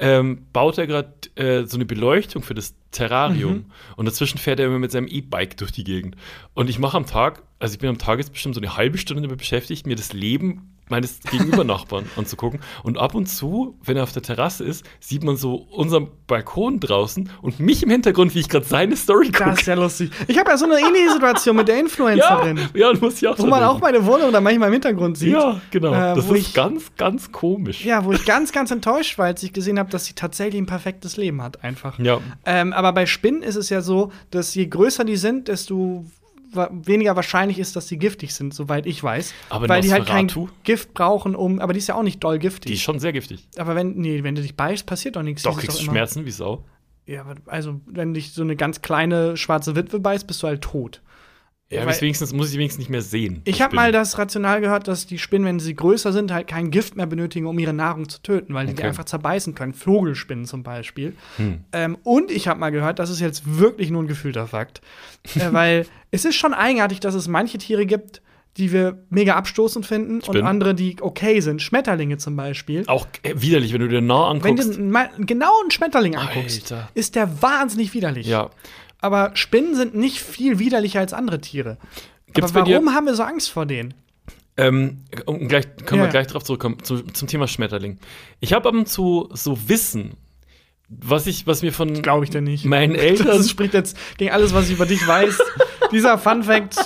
ähm, baut er gerade äh, so eine Beleuchtung für das Terrarium. Mhm. Und dazwischen fährt er immer mit seinem E-Bike durch die Gegend. Und ich mache am Tag, also ich bin am Tag jetzt bestimmt so eine halbe Stunde damit beschäftigt, mir das Leben meines (laughs) Gegenübernachbarn anzugucken. Und ab und zu, wenn er auf der Terrasse ist, sieht man so unseren Balkon draußen und mich im Hintergrund, wie ich gerade seine Story gucke. Das ist ja lustig. Ich habe ja so eine ähnliche Situation mit der ja, (laughs) Influencerin. ja, und muss ich auch Wo man auch meine Wohnung dann manchmal im Hintergrund sieht. Ja, genau. Äh, das ist ich- ganz, ganz komisch. Ja, wo ich ganz, ganz enttäuscht war, als ich gesehen habe, dass sie tatsächlich ein perfektes Leben hat, einfach. Ja. Ähm, aber bei Spinnen ist es ja so, dass je größer die sind, desto weniger wahrscheinlich ist, dass sie giftig sind, soweit ich weiß. Aber weil die halt kein? Gift brauchen, um. Aber die ist ja auch nicht doll Die giftig. ist schon sehr giftig. aber wenn, nee, wenn du dich beißt, passiert doch nichts. Doch, Die kriegst du Schmerzen wie Sau. Ja, aber also, wenn dich so eine ganz kleine schwarze Witwe beißt, bist du halt tot. Ja, aber wenigstens muss ich wenigstens nicht mehr sehen. Ich habe mal das Rational gehört, dass die Spinnen, wenn sie größer sind, halt kein Gift mehr benötigen, um ihre Nahrung zu töten, weil die die Okay. einfach zerbeißen können. Vogelspinnen zum Beispiel. Hm. Ähm, und ich habe mal gehört, das ist jetzt wirklich nur ein gefühlter Fakt, äh, (laughs) weil es ist schon eigenartig, dass es manche Tiere gibt, die wir mega abstoßend finden und Spinnen. andere, die okay sind. Schmetterlinge zum Beispiel. Auch äh, widerlich, wenn du dir nah Wenn du anguckst. genau einen Schmetterling anguckst, Alter. ist der wahnsinnig widerlich. Ja. Aber Spinnen sind nicht viel widerlicher als andere Tiere. Gibt's Aber warum haben wir so Angst vor denen? Ähm, gleich, können Ja. wir gleich drauf zurückkommen, zu, zum Thema Schmetterling. Ich habe ab und zu so Wissen, was ich, was mir von Glaube ich denn nicht. meinen (laughs) Eltern. Das spricht jetzt gegen alles, was ich über dich weiß. (laughs) Dieser Fun Fact,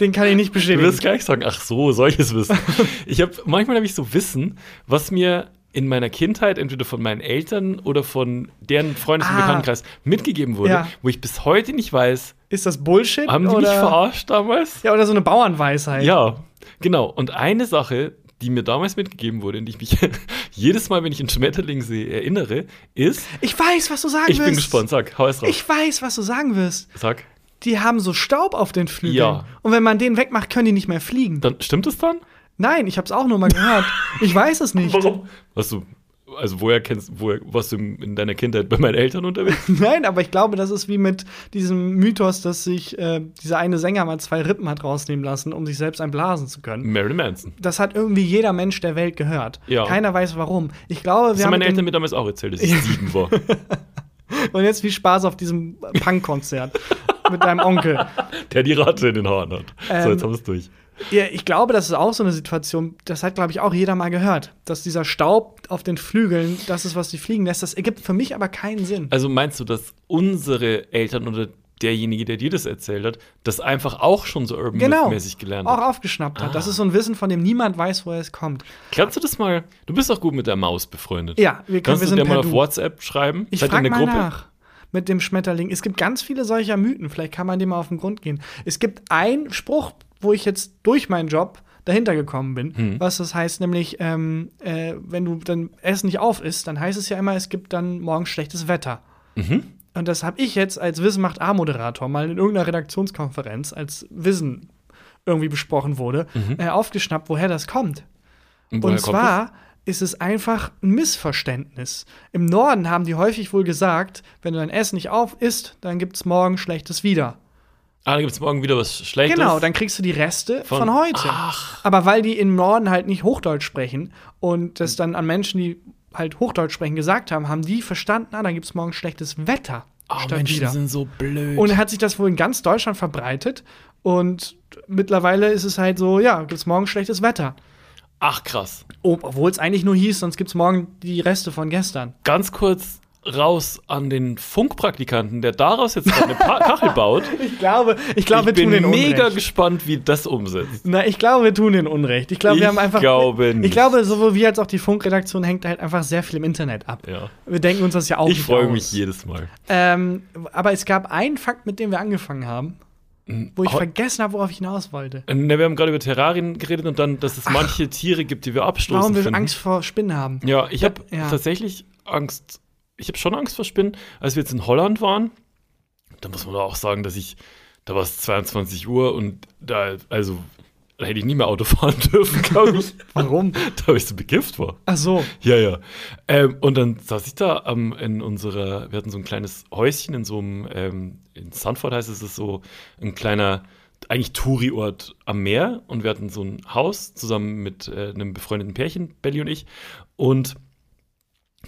den kann ich nicht Du bestätigen. wirst gleich sagen, ach so, solches Wissen. (laughs) ich habe manchmal habe ich so Wissen, was mir in meiner Kindheit entweder von meinen Eltern oder von deren Freundes- und Ah. Bekanntenkreis mitgegeben wurde, Ja. wo ich bis heute nicht weiß, Ist das Bullshit? haben die oder? mich verarscht damals? Ja, oder so eine Bauernweisheit. Ja, genau. Und eine Sache, die mir damals mitgegeben wurde, in die ich mich (laughs) jedes Mal, wenn ich einen Schmetterling sehe, erinnere, ist, Ich weiß, was du sagen ich wirst. bin gespannt, sag, hau es raus. Ich weiß, was du sagen wirst. Sag, Die haben so Staub auf den Flügeln. Ja. Und wenn man den wegmacht, können die nicht mehr fliegen. dann stimmt es dann? Nein, ich habe es auch nur mal gehört. Ich weiß es nicht. Was du, also woher kennst, woher warst du in in deiner Kindheit bei meinen Eltern unterwegs? (laughs) Nein, aber ich glaube, das ist wie mit diesem Mythos, dass sich äh, dieser eine Sänger mal zwei Rippen hat rausnehmen lassen, um sich selbst einblasen zu können. Marilyn Manson. Das hat irgendwie jeder Mensch der Welt gehört. Ja. Keiner weiß warum. Ich glaube, Das wir haben haben meine Eltern mir damals auch erzählt, dass ich sieben war. (laughs) und jetzt viel Spaß auf diesem Punk-Konzert (laughs) mit deinem Onkel. Der die Ratte in den Haaren hat. so, Ähm, jetzt haben wir es durch. Ja, ich glaube, das ist auch so eine Situation, das hat, glaube ich, auch jeder mal gehört. Dass dieser Staub auf den Flügeln, das ist, was die fliegen lässt. Das ergibt für mich aber keinen Sinn. Also meinst du, dass unsere Eltern oder derjenige, der dir das erzählt hat, das einfach auch schon so urban Genau. mäßig gelernt Auch hat? aufgeschnappt hat. Ah. Das ist so ein Wissen, von dem niemand weiß, woher es kommt. Kannst du das mal? Du bist doch gut mit der Maus befreundet. Ja, wir, können, Kannst wir du dir mal auf. WhatsApp schreiben? Ich frage eine mal Gruppe? nach mit dem Schmetterling. Es gibt ganz viele solcher Mythen. Vielleicht kann man dem mal auf den Grund gehen. Es gibt einen Spruch, wo ich jetzt durch meinen Job dahinter gekommen bin, Hm. was das heißt, nämlich, ähm, äh, wenn du dann Essen nicht auf isst, dann heißt es ja immer, es gibt dann morgen schlechtes Wetter. Mhm. Und das habe ich jetzt als Wissen macht A-Moderator mal in irgendeiner Redaktionskonferenz, als Wissen irgendwie besprochen wurde, äh, aufgeschnappt, woher das kommt. Und Mhm. Und kommt zwar ist es einfach ein Missverständnis. Im Norden haben die häufig wohl gesagt, wenn du dein Essen nicht auf isst, dann gibt es morgen Schlechtes wieder. Ah, dann gibt es morgen wieder was Schlechtes. Genau, dann kriegst du die Reste von, Von- heute. Ach. Aber weil die im Norden halt nicht Hochdeutsch sprechen und das dann an Menschen, die halt Hochdeutsch sprechen, gesagt haben, haben die verstanden, ah, dann gibt es morgen schlechtes Wetter. Oh, Menschen wieder. sind so blöd. Und hat sich das wohl in ganz Deutschland verbreitet. Und mittlerweile ist es halt so, ja, gibt es morgen schlechtes Wetter. Ach, krass. Oh, Obwohl es eigentlich nur hieß, sonst gibt es morgen die Reste von gestern. Ganz kurz raus an den Funkpraktikanten, der daraus jetzt eine pa (laughs) Kachel baut. Ich glaube, ich glaube, ich wir tun bin den mega Unrecht. gespannt, wie das umsetzt. Na, ich glaube, wir tun den Unrecht. Ich glaube, wir Ich haben einfach. glaube nicht. Ich glaube, sowohl wir als auch die Funkredaktion hängt halt einfach sehr viel im Internet ab. Ja. Wir denken uns das ja auch Ich freue mich jedes Mal. Ähm, aber es gab einen Fakt, mit dem wir angefangen haben, wo ich vergessen habe, worauf ich hinaus wollte. Ne, wir haben gerade über Terrarien geredet und dann, dass es manche Tiere gibt, die wir abstoßen. Warum wir finden. Angst vor Spinnen haben. Ja, ich habe Ja. tatsächlich Angst. Ich habe schon Angst vor Spinnen. Als wir jetzt in Holland waren, da muss man auch sagen, dass ich, da war es 22 Uhr und da, also, da hätte ich nie mehr Auto (laughs) fahren dürfen, glaube ich. (laughs) Warum? da ich so bekifft war. Ach so. Ja, ja. Ähm, und dann saß ich da ähm, in unserer, wir hatten so ein kleines Häuschen in so einem, ähm, in Sanford heißt es, es ist so ein kleiner, eigentlich Touri-Ort am Meer. Und wir hatten so ein Haus zusammen mit äh, einem befreundeten Pärchen, Belly und ich. Und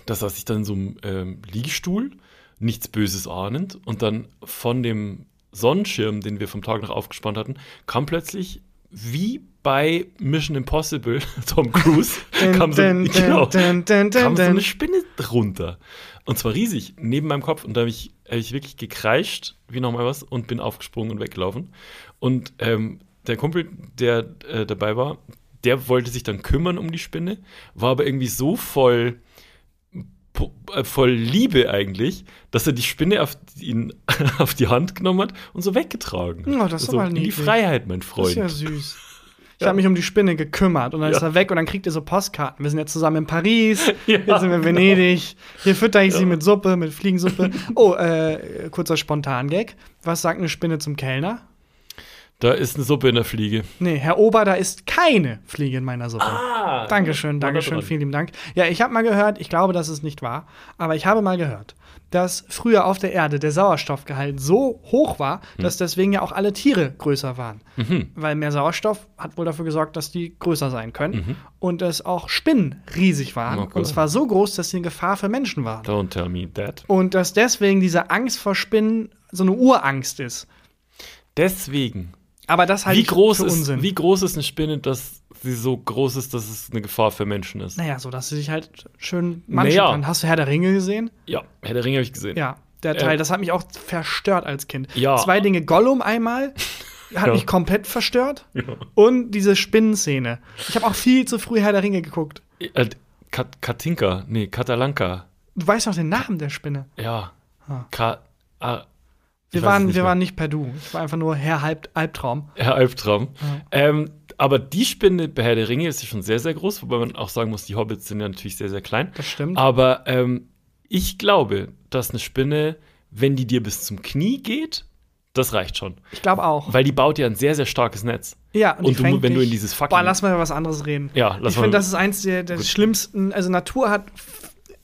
da saß ich dann in so einem ähm, Liegestuhl, nichts Böses ahnend. Und dann von dem Sonnenschirm, den wir vom Tag noch aufgespannt hatten, kam plötzlich wie bei Mission Impossible, (laughs) Tom Cruise, (laughs) kam, so, genau, kam so eine Spinne runter. Und zwar riesig, neben meinem Kopf. Und da habe ich, hab ich wirklich gekreischt, wie nochmal was, und bin aufgesprungen und weggelaufen. Und ähm, der Kumpel, der äh, dabei war, der wollte sich dann kümmern um die Spinne, war aber irgendwie so voll, voll Liebe eigentlich, dass er die Spinne auf, ihn, (laughs) auf die Hand genommen hat und so weggetragen. Oh, das ist so, aber in die. Freiheit, mein Das ist Freund. (laughs) ja süß. Ich Ja. habe mich um die Spinne gekümmert und dann Ja. ist er weg und dann kriegt ihr so Postkarten. Wir sind jetzt zusammen in Paris, (laughs) Ja. hier sind wir in Venedig, hier fütter ich sie Ja. mit Suppe, mit Fliegensuppe. Oh, äh, kurzer Spontan-Gag. Was sagt eine Spinne zum Kellner? Da ist eine Suppe in der Fliege. Nee, Herr Ober, da ist keine Fliege in meiner Suppe. Ah, Dankeschön, Dankeschön, vielen lieben Dank. Ja, ich habe mal gehört, ich glaube, dass es nicht wahr, aber ich habe mal gehört, dass früher auf der Erde der Sauerstoffgehalt so hoch war, dass deswegen ja auch alle Tiere größer waren. Mhm. Weil mehr Sauerstoff hat wohl dafür gesorgt, dass die größer sein können. Und dass auch Spinnen riesig waren. Okay. Und zwar so groß, dass sie eine Gefahr für Menschen waren. Don't tell me that. Und dass deswegen diese Angst vor Spinnen so eine Urangst ist. Deswegen. Aber das halte Wie groß, ist, Unsinn. wie groß ist eine Spinne, dass sie so groß ist, dass es eine Gefahr für Menschen ist? naja, so dass sie sich halt schön manchen Naja. kann. Hast du Herr der Ringe gesehen? Ja, Herr der Ringe habe ich gesehen. Ja, der Äh, Teil, das hat mich auch verstört als Kind. Ja. Zwei Dinge, Gollum einmal (laughs) hat Ja. mich komplett verstört Ja. und diese Spinnenszene. Ich habe auch viel zu früh Herr der Ringe geguckt. Äh, Kat Katinka, nee, Katalanka. Du weißt noch den Namen der Spinne. Ja. Ah. Ka ah, Wir, ich es waren, nicht wir mehr. waren nicht per Du. Ich war einfach nur Herr Halb Albtraum. Herr Albtraum. Ja. Ähm, aber die Spinne bei Herr der Ringe ist ja schon sehr, sehr groß, wobei man auch sagen muss, die Hobbits sind ja natürlich sehr, sehr klein. Das stimmt. Aber ähm, ich glaube, dass eine Spinne, wenn die dir bis zum Knie geht, das reicht schon. Ich glaube auch. Weil die baut ja ein sehr, sehr starkes Netz. ja, und, Und du, wenn du in dieses fucking. Boah, lass mal über was anderes reden. ja, lass ich mal. finde, das ist eins der, der schlimmsten. Also, Natur hat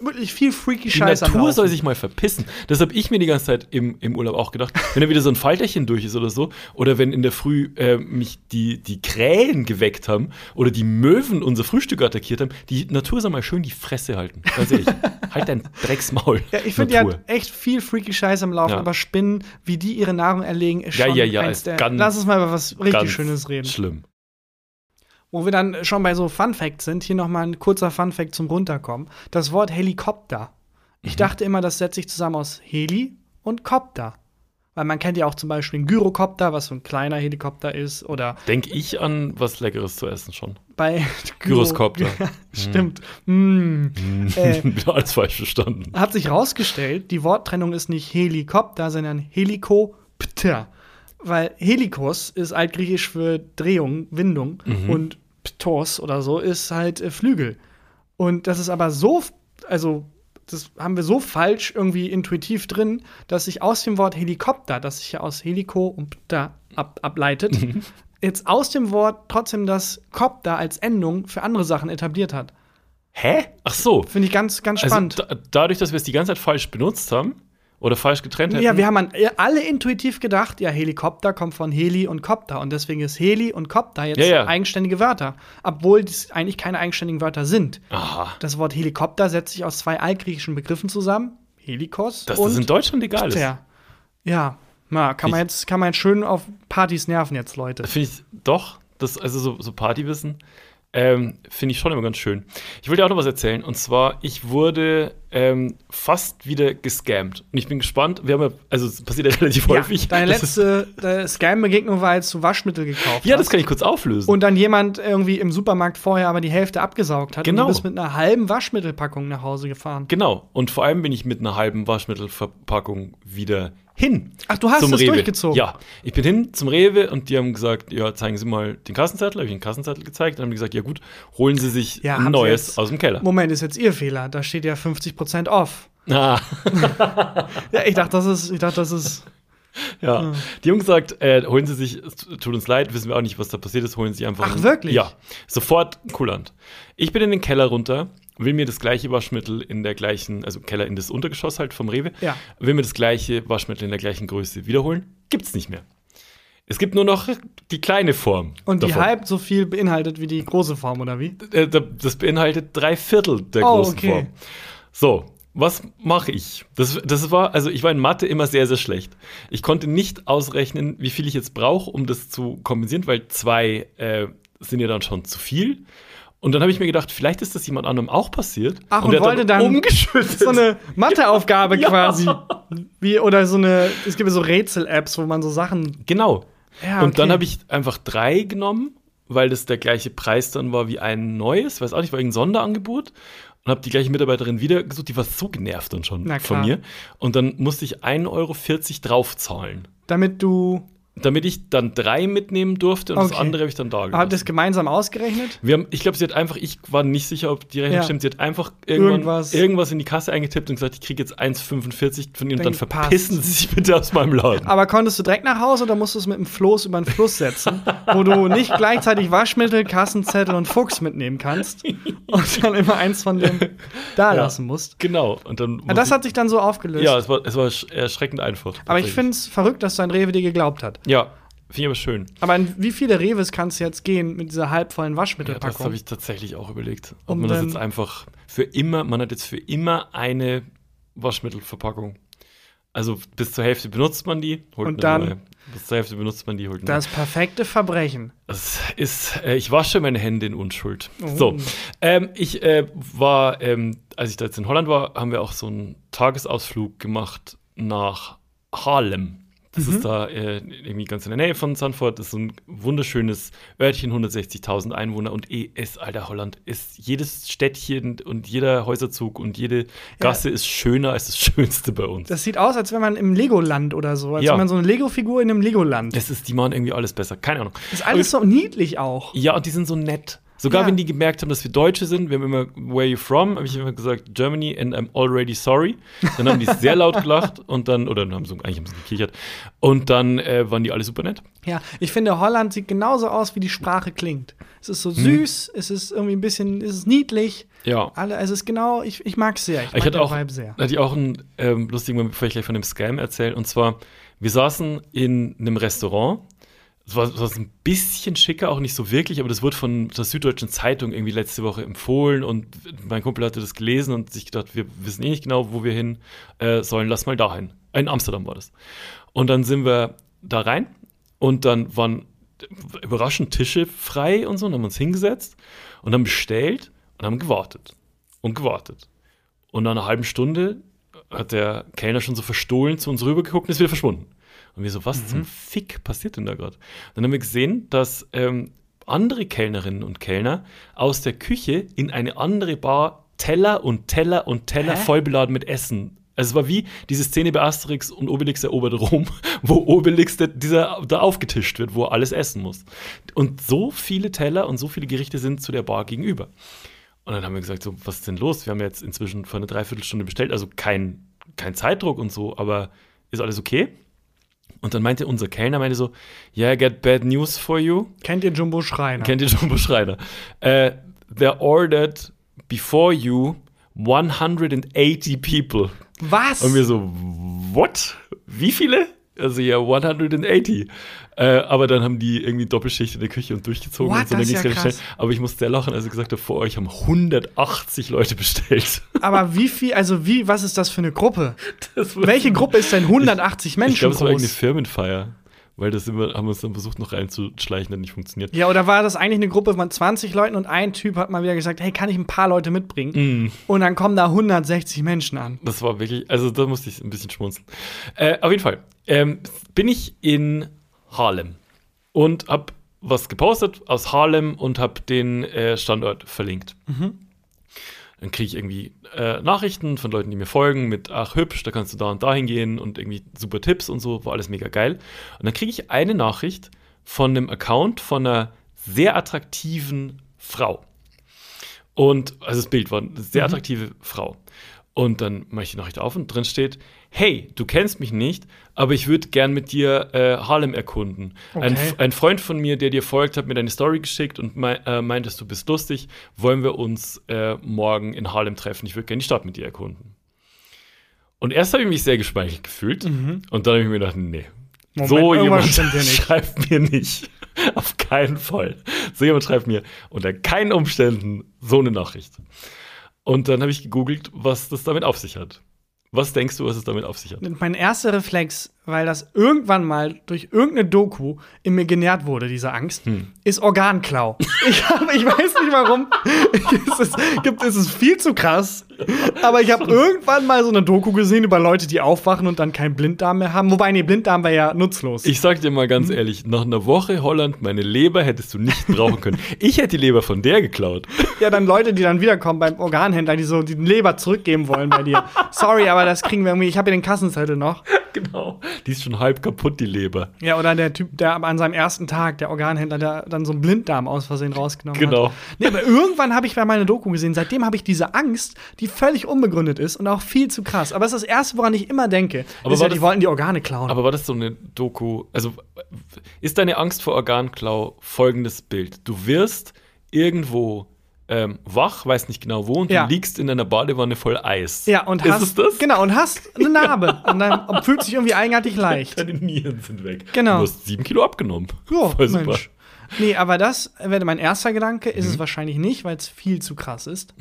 wirklich viel freaky die Scheiße. am Natur soll sich mal verpissen. Das habe ich mir die ganze Zeit im, im Urlaub auch gedacht. Wenn da wieder so ein Falterchen durch ist oder so, oder wenn in der Früh äh, mich die, die Krähen geweckt haben oder die Möwen unser Frühstück attackiert haben, die Natur soll mal schön die Fresse halten. Ganz ehrlich. (laughs) halt dein Drecksmaul. Ja, ich finde, die hat echt viel freaky Scheiße am Laufen, Ja. aber Spinnen, wie die ihre Nahrung erlegen, ist Ja, schon ja, ja, ist der. ganz- Lass uns mal über was richtig Schönes reden. Schlimm. Wo wir dann schon bei so Fun Facts sind, hier noch mal ein kurzer Fun Fact zum Runterkommen. Das Wort Helikopter. Ich Mhm. dachte immer, das setzt sich zusammen aus Heli und Kopter. Weil man kennt ja auch zum Beispiel einen Gyrokopter, was so ein kleiner Helikopter ist, oder Denk ich an was Leckeres zu essen schon. bei (laughs) Gyroskopter. Ja, Stimmt. Mm. Äh, (laughs) Wieder alles falsch verstanden. Hat sich rausgestellt, die Worttrennung ist nicht Helikopter, sondern Helikopter. Weil Helikos ist altgriechisch für Drehung, Windung und Ptos oder so ist halt äh, Flügel. Und das ist aber so, also das haben wir so falsch irgendwie intuitiv drin, dass sich aus dem Wort Helikopter, das sich ja aus Heliko und Pta ab, ableitet, (laughs) jetzt aus dem Wort trotzdem das Kopter als Endung für andere Sachen etabliert hat. Hä? Ach so. Finde ich ganz, ganz Also spannend. da, dadurch, dass wir es die ganze Zeit falsch benutzt haben oder falsch getrennt hätten. Ja, wir haben an, alle intuitiv gedacht, ja, Helikopter kommt von Heli und Kopter und deswegen ist Heli und Kopter jetzt Ja, ja. eigenständige Wörter, obwohl das eigentlich keine eigenständigen Wörter sind. Aha. Das Wort Helikopter setzt sich aus zwei altgriechischen Begriffen zusammen, Helikos Dass und das in Deutschland egal ist. Pter. Ja, na, kann man jetzt kann man jetzt schön auf Partys nerven jetzt, Leute. Finde ich doch, das, also so, so Partywissen, ähm, finde ich schon immer ganz schön. Ich wollte dir auch noch was erzählen. Und zwar, ich wurde ähm, fast wieder gescammt. Und ich bin gespannt. Wir haben ja, also es passiert ja (laughs) relativ Ja, häufig. deine letzte Scam-Begegnung war, als du Waschmittel gekauft Ja, hast. das kann ich kurz auflösen. Und dann jemand irgendwie im Supermarkt vorher aber die Hälfte abgesaugt hat. Genau. Und du bist mit einer halben Waschmittelpackung nach Hause gefahren. genau. Und vor allem bin ich mit einer halben Waschmittelverpackung wieder hin. Ach, du hast es Rewe. durchgezogen? Ja, ich bin hin zum Rewe und die haben gesagt, ja, zeigen Sie mal den Kassenzettel. Habe ich den Kassenzettel gezeigt. Dann haben die gesagt, ja gut, holen Sie sich Ja, ein neues aus dem Keller. Moment, ist jetzt Ihr Fehler. Da steht ja 50% off. Ah, (laughs) Ja, ich dachte, das ist, ich dachte, das ist. (laughs) ja. Die haben gesagt, äh, holen Sie sich, es tut uns leid, wissen wir auch nicht, was da passiert ist, holen Sie einfach. Ach, ein- wirklich? Ja, sofort kulant. Ich bin in den Keller runter, will mir das gleiche Waschmittel in der gleichen, also Keller in das Untergeschoss halt vom Rewe, Ja. will mir das gleiche Waschmittel in der gleichen Größe wiederholen. Gibt's nicht mehr. Es gibt nur noch die kleine Form. Und die davon. halb so viel beinhaltet wie die große Form, oder wie? Äh, da- Das beinhaltet drei Viertel der Oh, großen okay. Form. So, was mache ich? Das, das war, also ich war in Mathe immer sehr, sehr schlecht. Ich konnte nicht ausrechnen, wie viel ich jetzt brauche, um das zu kompensieren, weil zwei äh, sind ja dann schon zu viel. Und dann habe ich mir gedacht, vielleicht ist das jemand anderem auch passiert. Ach, und, der hat wollte dann umgeschüttet. so eine (laughs) Matheaufgabe Ja. quasi. Wie, oder so eine, es gibt ja so Rätsel-Apps, wo man so Sachen. Genau. Ja, Und dann okay. habe ich einfach drei genommen, weil das der gleiche Preis dann war wie ein neues. Weiß auch nicht, war irgendein Sonderangebot. Und habe die gleiche Mitarbeiterin wieder gesucht. Die war so genervt dann schon von mir. Und dann musste ich 1,40 Euro draufzahlen. Damit du. Damit ich dann drei mitnehmen durfte und das Okay. andere habe ich dann da Habt ihr das gelassen. gemeinsam ausgerechnet? Wir haben, ich glaube, sie hat einfach, ich war nicht sicher, ob die Rechnung Ja. stimmt. Sie hat einfach Irgendwas. irgendwas. in die Kasse eingetippt und gesagt, ich kriege jetzt 1,45 von Ihnen und dann verpissen passt. Sie sich bitte aus meinem Laden. Aber konntest du direkt nach Hause oder musst du es mit dem Floß über den Fluss setzen, wo du nicht gleichzeitig Waschmittel, Kassenzettel und Fuchs mitnehmen kannst und dann immer eins von dem da Ja. lassen musst? Genau. Und dann das hat sich dann so aufgelöst. Ja, es war, es war sch- erschreckend einfach. aber ich finde es verrückt, dass dein Rewe dir geglaubt hat. Ja, finde ich aber schön. Aber in wie viele Reves kannst du jetzt gehen mit dieser halbvollen Ja, das Waschmittelpackung? habe ich tatsächlich auch überlegt. Ob Und man das jetzt einfach für immer, man hat jetzt für immer eine Waschmittelverpackung. Also bis zur Hälfte benutzt man die, holt Und eine dann- neue. Bis zur Hälfte benutzt man die, holt das perfekte Verbrechen. Das ist, äh, ich wasche meine Hände in Unschuld. Oh. So, ähm, ich äh, war, ähm, als ich da jetzt in Holland war, haben wir auch so einen Tagesausflug gemacht nach Haarlem. Das Mhm. ist da äh, irgendwie ganz in der Nähe von Sanford. Das ist so ein wunderschönes Örtchen, 160.000 Einwohner und eh ist, alter Holland, ist jedes Städtchen und jeder Häuserzug und jede Gasse ist schöner als das Schönste bei uns. Das sieht aus, als wenn man im Legoland oder so, als Ja. wenn man so eine Lego-Figur in einem Legoland. Das ist, die machen irgendwie alles besser. Keine Ahnung. ist alles so niedlich auch. Ja, und die sind so nett. Sogar Ja. wenn die gemerkt haben, dass wir Deutsche sind, wir haben immer, where you from? Habe ich immer gesagt, Germany and I'm already sorry. Dann haben die (laughs) sehr laut gelacht und dann, oder dann haben sie, eigentlich haben sie gekichert. Und dann äh, waren die alle super nett. Ja, ich finde, Holland sieht genauso aus, wie die Sprache klingt. Es ist so süß, es ist irgendwie ein bisschen, es ist niedlich. Ja. Alle, es ist genau, ich, ich mag es sehr. Ich, Ich hatte auch, sehr. hatte ich auch einen ähm, lustigen Moment, bevor ich gleich von dem Scam erzähle. Und zwar, wir saßen in einem Restaurant. Es war, war ein bisschen schicker, auch nicht so wirklich, aber das wurde von der Süddeutschen Zeitung irgendwie letzte Woche empfohlen und mein Kumpel hatte das gelesen und sich gedacht, wir wissen eh nicht genau, wo wir hin äh, sollen, lass mal dahin. In Amsterdam war das. Und dann sind wir da rein und dann waren überraschend Tische frei und so und haben uns hingesetzt und haben bestellt und haben gewartet und gewartet. Und nach einer halben Stunde hat der Kellner schon so verstohlen zu uns rübergeguckt und ist wieder verschwunden. Und wir so, was zum Fick passiert denn da gerade? Dann haben wir gesehen, dass ähm, andere Kellnerinnen und Kellner aus der Küche in eine andere Bar Teller und Teller und Teller Hä? voll beladen mit Essen. Also es war wie diese Szene bei Asterix und Obelix erobert Rom, (laughs) wo Obelix der, dieser, da aufgetischt wird, wo er alles essen muss. Und so viele Teller und so viele Gerichte sind zu der Bar gegenüber. Und dann haben wir gesagt, so, was ist denn los? Wir haben jetzt inzwischen vor einer Dreiviertelstunde bestellt, also kein, kein Zeitdruck und so, aber ist alles okay? Und dann meinte unser Kellner, meinte so, yeah, I get bad news for you. Kennt ihr Jumbo Schreiner? Kennt ihr Jumbo Schreiner? Äh, they ordered before you 180 people. Was? Und wir so, what? Wie viele? Also ja, 180. Äh, aber dann haben die irgendwie Doppelschicht in der Küche und durchgezogen What? und so. Dann ist ging's ja schnell. Aber ich musste sehr lachen, als er gesagt hat, vor euch haben 180 Leute bestellt. (laughs) Aber wie viel, also wie, was ist das für eine Gruppe? Welche Gruppe ist denn 180 Menschen Ich glaube, es war irgendeine groß? Firmenfeier. Weil das immer, haben wir uns dann versucht, noch reinzuschleichen, hat nicht funktioniert. Ja, oder war das eigentlich eine Gruppe von 20 Leuten und ein Typ hat mal wieder gesagt, hey, kann ich ein paar Leute mitbringen? Mm. Und dann kommen da 160 Menschen an. Das war wirklich, also da musste ich ein bisschen schmunzeln. Äh, auf jeden Fall ähm, bin ich in Harlem und habe was gepostet aus Harlem und habe den äh, Standort verlinkt. Dann kriege ich irgendwie äh, Nachrichten von Leuten, die mir folgen, mit ach hübsch, da kannst du da und da hingehen und irgendwie super Tipps und so, war alles mega geil. Und dann kriege ich eine Nachricht von einem Account von einer sehr attraktiven Frau. Und, also das Bild war eine sehr attraktive Frau. Und dann mache ich die Nachricht auf und drin steht, hey, du kennst mich nicht, aber ich würde gern mit dir äh, Harlem erkunden. Ein, Okay. ein Freund von mir, der dir folgt, hat mir deine Story geschickt und mei äh, meintest, du bist lustig, wollen wir uns äh, morgen in Harlem treffen. Ich würde gerne die Stadt mit dir erkunden. Und erst habe ich mich sehr geschmeichelt gefühlt und dann habe ich mir gedacht, nee, Moment, so jemand (laughs) schreibt mir nicht. (laughs) Auf keinen Fall. So jemand schreibt mir unter keinen Umständen so eine Nachricht. Und dann habe ich gegoogelt, was das damit auf sich hat. Was denkst du, was es damit auf sich hat? Mein erster Reflex, weil das irgendwann mal durch irgendeine Doku in mir genährt wurde, diese Angst, Hm. ist Organklau. (laughs) Ich, hab, ich weiß nicht warum. es, ist, gibt, es ist viel zu krass. Aber ich habe (laughs) irgendwann mal so eine Doku gesehen über Leute, die aufwachen und dann keinen Blinddarm mehr haben. Wobei, nee, Blinddarm wäre ja nutzlos. Ich sag dir mal ganz Hm. ehrlich, nach einer Woche Holland, meine Leber hättest du nicht brauchen können. (laughs) Ich hätte die Leber von der geklaut. ja, dann Leute, die dann wiederkommen beim Organhändler, die so die Leber zurückgeben wollen bei dir. Sorry, aber das kriegen wir irgendwie. Ich habe hier den Kassenzettel noch. genau. Die ist schon halb kaputt, die Leber. Ja, oder der Typ, der an seinem ersten Tag, der Organhändler, der dann so einen Blinddarm aus Versehen rausgenommen Genau. hat. Nee, aber irgendwann habe ich mal eine Doku gesehen. Seitdem habe ich diese Angst, die völlig unbegründet ist und auch viel zu krass. Aber es ist das Erste, woran ich immer denke. Aber ist ja, die das- wollten die Organe klauen. Aber war das so eine Doku? Also, ist deine Angst vor Organklau folgendes Bild? Du wirst irgendwo ähm, wach, weiß nicht genau wo, und Ja. du liegst in einer Badewanne voll Eis. ja, und ist hast, es das? Genau, und hast eine (laughs) Narbe. und dann fühlt sich irgendwie eigenartig (laughs) leicht. Deine Nieren sind weg. Genau. Du hast sieben Kilo abgenommen. Ja, (laughs) Voll super. Mensch. Nee, aber das wäre mein erster Gedanke. Mhm. Ist es wahrscheinlich nicht, weil es viel zu krass ist.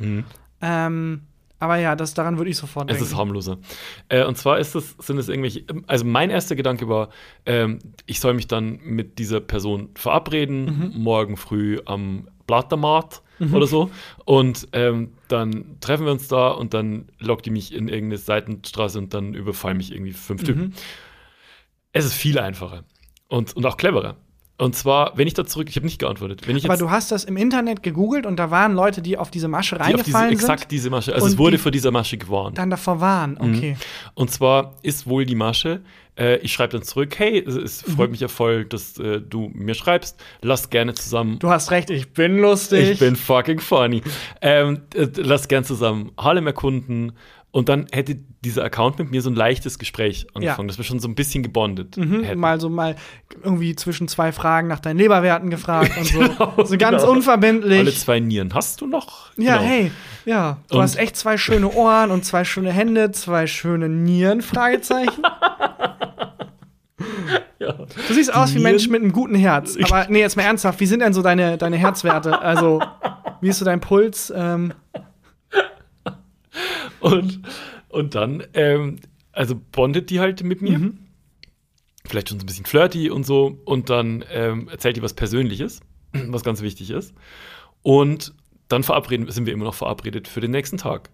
Ähm, aber ja, das, daran würde ich sofort Es denken. ist harmloser. Äh, und zwar ist es, sind es irgendwelche, also mein erster Gedanke war, ähm, ich soll mich dann mit dieser Person verabreden, Mhm. morgen früh am Blattermarkt oder so. Und ähm, dann treffen wir uns da und dann lockt die mich in irgendeine Seitenstraße und dann überfallen mich irgendwie Mhm. fünf Typen. Es ist viel einfacher und, und auch cleverer. Und zwar, wenn ich da zurück, ich habe nicht geantwortet. Wenn ich aber du hast das im Internet gegoogelt und da waren Leute, die auf diese Masche die auf diese, reingefallen exakt sind, diese Masche, also es wurde die- vor dieser Masche gewarnt. dann davor waren. Mhm. Okay. Und zwar ist wohl die Masche, äh, ich schreibe dann zurück, hey, es, es Mhm. freut mich ja voll, dass äh, du mir schreibst, lass gerne zusammen. Du hast recht, ich bin lustig. ich bin fucking funny. Ähm, äh, lass gerne zusammen Harlem erkunden. Und dann hätte dieser Account mit mir so ein leichtes Gespräch angefangen, dass wir schon so ein bisschen gebondet Mhm, hätten. mal so mal irgendwie zwischen zwei Fragen nach deinen Leberwerten gefragt und so. (laughs) Genau, so ganz genau. unverbindlich. Alle zwei Nieren hast du noch? Ja, Genau. hey, ja, du Und- hast echt zwei schöne Ohren und zwei schöne Hände, zwei schöne Nieren, Fragezeichen. (laughs) Ja. Du siehst aus wie ein? Mensch mit einem guten Herz. Aber nee, jetzt mal ernsthaft, wie sind denn so deine, deine Herzwerte? Also, wie ist so dein Puls? Ähm, Und, und dann, ähm, also bondet die halt mit mir. Mhm. Vielleicht schon so ein bisschen flirty und so. Und dann ähm, erzählt die was Persönliches, (clears throat) was ganz wichtig ist. Und dann verabreden, sind wir immer noch verabredet für den nächsten Tag.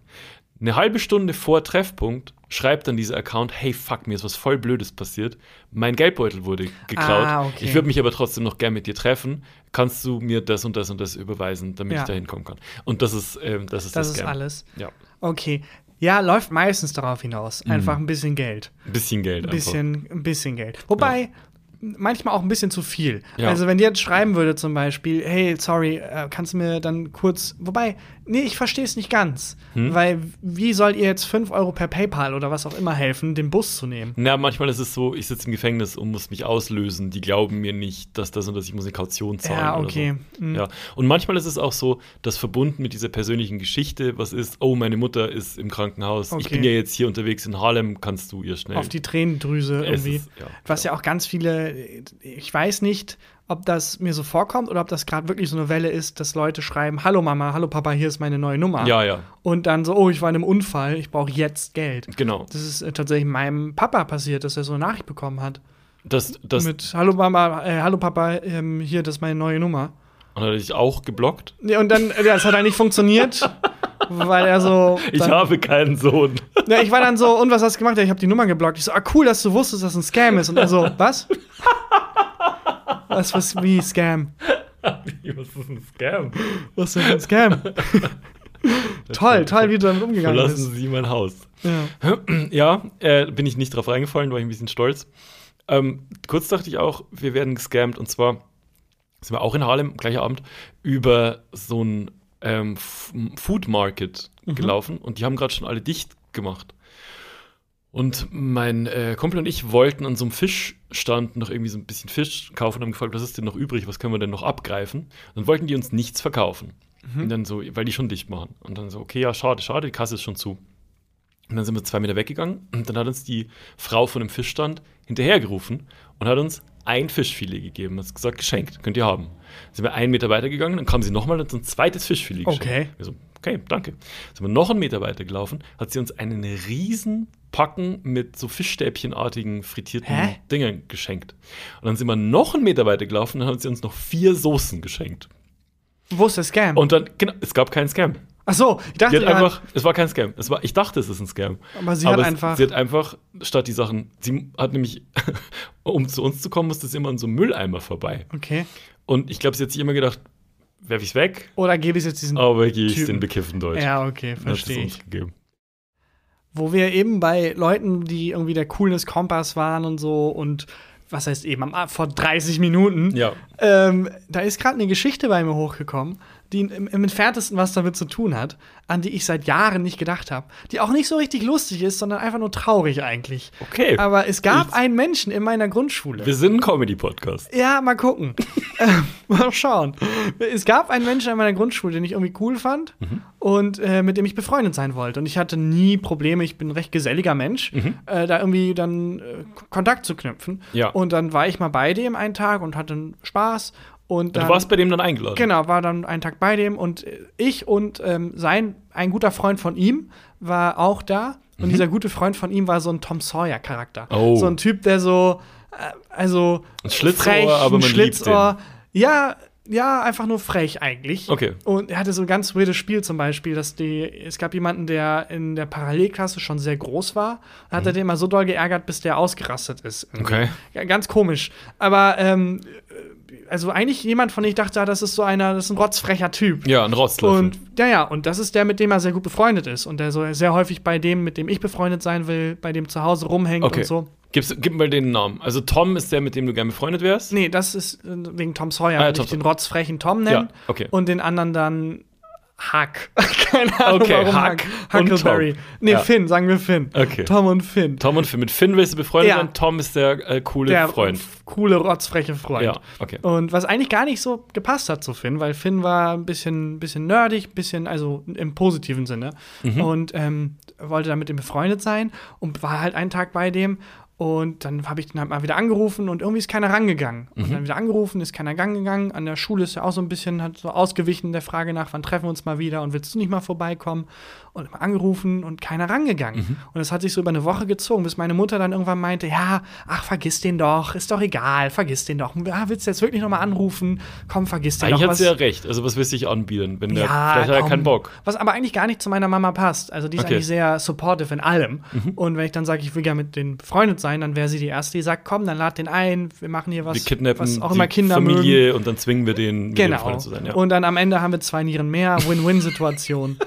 Eine halbe Stunde vor Treffpunkt schreibt dann dieser Account, hey fuck, mir ist was voll Blödes passiert. Mein Geldbeutel wurde geklaut. Ah, okay. Ich würde mich aber trotzdem noch gern mit dir treffen. Kannst du mir das und das und das überweisen, damit Ja. ich da hinkommen kann? Und das ist, ähm, das ist das das ist alles. Ja. Okay. Ja, läuft meistens darauf hinaus. Einfach ein bisschen Geld. Ein bisschen Geld Ein Mhm. bisschen, ein bisschen Geld. Wobei, manchmal auch ein bisschen zu viel. Ja. Also, wenn die jetzt schreiben würde, zum Beispiel, hey, sorry, äh, kannst du mir dann kurz. Wobei, nee, ich verstehe es nicht ganz. Hm? Weil, wie soll ihr jetzt 5 Euro per PayPal oder was auch immer helfen, den Bus zu nehmen? Na, manchmal ist es so, ich sitze im Gefängnis und muss mich auslösen. Die glauben mir nicht, dass das und das, ich muss eine Kaution zahlen. Ja, oder okay. So. Mhm. Ja. Und manchmal ist es auch so, dass verbunden mit dieser persönlichen Geschichte, was ist, oh, meine Mutter ist im Krankenhaus. Ich Okay. bin ja jetzt hier unterwegs in Harlem, kannst du ihr schnell. Auf die Tränendrüse irgendwie. ist- ja. Was ja auch ganz viele, ich weiß nicht, ob das mir so vorkommt oder ob das gerade wirklich so eine Welle ist, dass Leute schreiben, hallo Mama, hallo Papa, hier ist meine neue Nummer. Ja, ja, Und dann so, oh, ich war in einem Unfall, ich brauche jetzt Geld. genau. Das ist äh, tatsächlich meinem Papa passiert, dass er so eine Nachricht bekommen hat. Das, das Mit Hallo Mama, äh, hallo Papa, ähm, hier, das ist meine neue Nummer. und hat er dich auch geblockt. Ja, und dann, äh, ja, das hat dann nicht funktioniert, (laughs) weil er so. Ich dann, habe keinen Sohn. (laughs) Ja, ich war dann so, und was hast du gemacht? Ja, ich habe die Nummer geblockt. Ich so, ah, cool, dass du wusstest, dass das ein Scam ist. Und er so, was? Was, was, wie Scam? was ist ein Scam? Was ist denn ein Scam? (laughs) toll, toll, wie du damit umgegangen Verlassen bist. Sie mein Haus. Ja. (clears throat) Ja, äh, bin ich nicht drauf reingefallen, war ich ein bisschen stolz. Ähm, kurz dachte ich auch, wir werden gescammt und zwar sind wir auch in Harlem, gleicher Abend, über so ein ähm, Food Market gelaufen und die haben gerade schon alle dicht gemacht. Und mein äh, Kumpel und ich wollten an so einem Fischstand noch irgendwie so ein bisschen Fisch kaufen und haben gefragt, was ist denn noch übrig, was können wir denn noch abgreifen? Dann wollten die uns nichts verkaufen. Und dann so, weil die schon dicht machen. Und dann so, okay, ja, schade, schade, die Kasse ist schon zu. Und dann sind wir zwei Meter weggegangen und dann hat uns die Frau von dem Fischstand hinterhergerufen und hat uns ein Fischfilet gegeben. Hat gesagt, geschenkt, könnt ihr haben. Dann sind wir einen Meter weitergegangen, dann kam sie nochmal und hat uns ein zweites Fischfilet geschenkt. Okay. Okay, danke. Sind wir noch einen Meter weiter gelaufen, hat sie uns einen riesen Packen mit so Fischstäbchenartigen frittierten Hä? Dingen geschenkt. Und dann sind wir noch einen Meter weiter gelaufen, dann hat sie uns noch vier Soßen geschenkt. Wo ist der Scam? Und dann, genau, es gab keinen Scam. Ach so, ich dachte, hat ja, einfach, es war kein Scam. Es war, ich dachte, es ist ein Scam. Aber sie hat es- einfach- Sie hat einfach, statt die Sachen, sie hat nämlich, (laughs) um zu uns zu kommen, musste sie immer an so einem Mülleimer vorbei. okay. Und ich glaube, sie hat sich immer gedacht, werfe ich es weg, Oder gebe ich jetzt diesen. aber gehe ich den bekiffen Deutsch. ja, okay, es verstehe ich. gegeben. Wo wir eben bei Leuten, die irgendwie der Coolness-Kompass waren und so und was heißt eben, am, vor 30 Minuten. Ja. Ähm, da ist gerade eine Geschichte bei mir hochgekommen, die im, im entferntesten was damit zu tun hat, an die ich seit Jahren nicht gedacht habe. Die auch nicht so richtig lustig ist, sondern einfach nur traurig eigentlich. Okay. Aber es gab Ich- einen Menschen in meiner Grundschule. Wir sind ein Comedy-Podcast. Ja, mal gucken. (laughs) Ähm, mal schauen. Es gab einen Menschen in meiner Grundschule, den ich irgendwie cool fand Mhm. und äh, mit dem ich befreundet sein wollte. Und ich hatte nie Probleme, ich bin ein recht geselliger Mensch, Mhm. äh, da irgendwie dann äh, Kontakt zu knüpfen. Ja. Und dann war ich mal bei dem einen Tag und hatte Spaß. Und Du dann, warst bei dem dann eingeladen. Genau, war dann einen Tag bei dem und äh, ich und ähm, sein, ein guter Freund von ihm war auch da. Und dieser gute Freund von ihm war so ein Tom Sawyer-Charakter. Mhm. Oh. So ein Typ, der so, äh, also Ein Schlitzohr, frech, aber man Schlitzohr. Ja, ja, einfach nur frech eigentlich. Okay. Und er hatte so ein ganz weirdes Spiel zum Beispiel, dass die, es gab jemanden, der in der Parallelklasse schon sehr groß war. Da hat er den immer so doll geärgert, bis der ausgerastet ist. irgendwie. Okay. Ja, ganz komisch. Aber ähm, also eigentlich jemand, von dem ich dachte, ah, das ist so einer, das ist ein rotzfrecher Typ. Ja, ein Rotzlöffel. Und ja, ja, und das ist der, mit dem er sehr gut befreundet ist und der so sehr häufig bei dem, mit dem ich befreundet sein will, bei dem zu Hause rumhängt okay. und so. Gib's, gib mal den Namen. Also Tom ist der, mit dem du gerne befreundet wärst. Nee, das ist äh, wegen Tom Sawyer, Ah, ja, Tom ich den rotzfrechen Tom nenne. Ja, okay. Und den anderen dann Huck. (laughs) Keine Ahnung, Okay, warum Huck Huck. und Huckleberry. Nee, Ja. Finn, sagen wir Finn. Okay. Tom und Finn. Tom und Finn. Mit Finn willst du befreundet Ja. sein. Tom ist der äh, coole der Freund. coole, rotzfreche Freund. Ja, okay. Und was eigentlich gar nicht so gepasst hat zu Finn, weil Finn war ein bisschen, bisschen nerdig, ein bisschen, also im positiven Sinne. Mhm. Und ähm, wollte dann mit ihm befreundet sein und war halt einen Tag bei dem. Und dann habe ich den halt mal wieder angerufen und irgendwie ist keiner rangegangen. Mhm. Und dann wieder angerufen, ist keiner rangegangen. An der Schule ist er auch so ein bisschen hat so ausgewichen der Frage nach, wann treffen wir uns mal wieder und willst du nicht mal vorbeikommen? Und mal angerufen und keiner rangegangen. Mhm. Und das hat sich so über eine Woche gezogen, bis meine Mutter dann irgendwann meinte, ja, ach, vergiss den doch, ist doch egal, vergiss den doch. Ah, willst du jetzt wirklich noch mal anrufen? Komm, vergiss den Eigentlich doch. hat sie ja recht. Also, was willst du dich anbieten? Wenn der, Ja, vielleicht hat er keinen Bock. Was aber eigentlich gar nicht zu meiner Mama passt. Also die ist Okay. Mhm. eigentlich sehr supportive in allem. Und wenn ich dann sage, ich will gerne mit denen befreundet sein, dann wäre sie die Erste, die sagt, komm, dann lad den ein, wir machen hier was, Wir kidnappen was auch immer Kinder mögen. Familie und dann zwingen wir den, mit Genau. befreundet zu sein. Ja. Und dann am Ende haben wir zwei Nieren mehr, Win-Win-Situation. (laughs)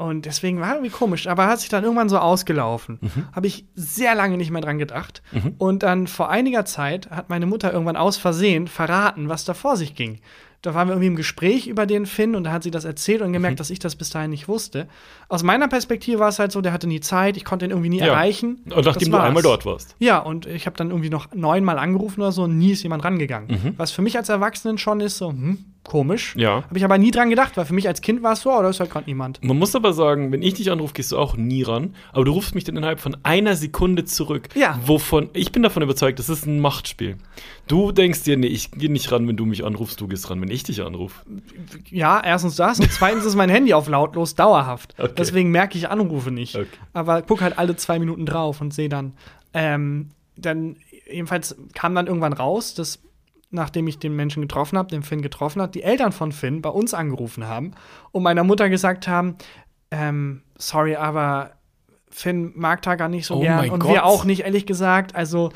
Und deswegen war irgendwie komisch, aber hat sich dann irgendwann so ausgelaufen. Mhm. Habe ich sehr lange nicht mehr dran gedacht. Und dann vor einiger Zeit hat meine Mutter irgendwann aus Versehen verraten, was da vor sich ging. Da waren wir irgendwie im Gespräch über den Finn und da hat sie das erzählt und gemerkt, Mhm. dass ich das bis dahin nicht wusste. Aus meiner Perspektive war es halt so, der hatte nie Zeit, ich konnte ihn irgendwie nie Ja. erreichen. Und nachdem du einmal dort warst. Ja, und ich habe dann irgendwie noch neunmal angerufen oder so und nie ist jemand rangegangen. Mhm. Was für mich als Erwachsenen schon ist so, hm, komisch. Ja. Habe ich aber nie dran gedacht, weil für mich als Kind war es so, oh, da ist halt gerade niemand. Man muss aber sagen, wenn ich dich anrufe, gehst du auch nie ran. Aber du rufst mich dann innerhalb von einer Sekunde zurück. Ja. Wovon, ich bin davon überzeugt, das ist ein Machtspiel. Du denkst dir, nee, ich gehe nicht ran, wenn du mich anrufst, du gehst ran, wenn ich dich anrufe. Ja, erstens das und zweitens ist mein Handy auf lautlos dauerhaft. Okay. Deswegen merke ich Anrufe nicht. Okay. Aber guck halt alle zwei Minuten drauf und sehe dann. Ähm, dann, jedenfalls kam dann irgendwann raus, dass nachdem ich den Menschen getroffen habe, den Finn getroffen hat, die Eltern von Finn bei uns angerufen haben und meiner Mutter gesagt haben, ähm, sorry, aber Finn mag Taka nicht so Oh gern und Gott. wir auch nicht, ehrlich gesagt. Also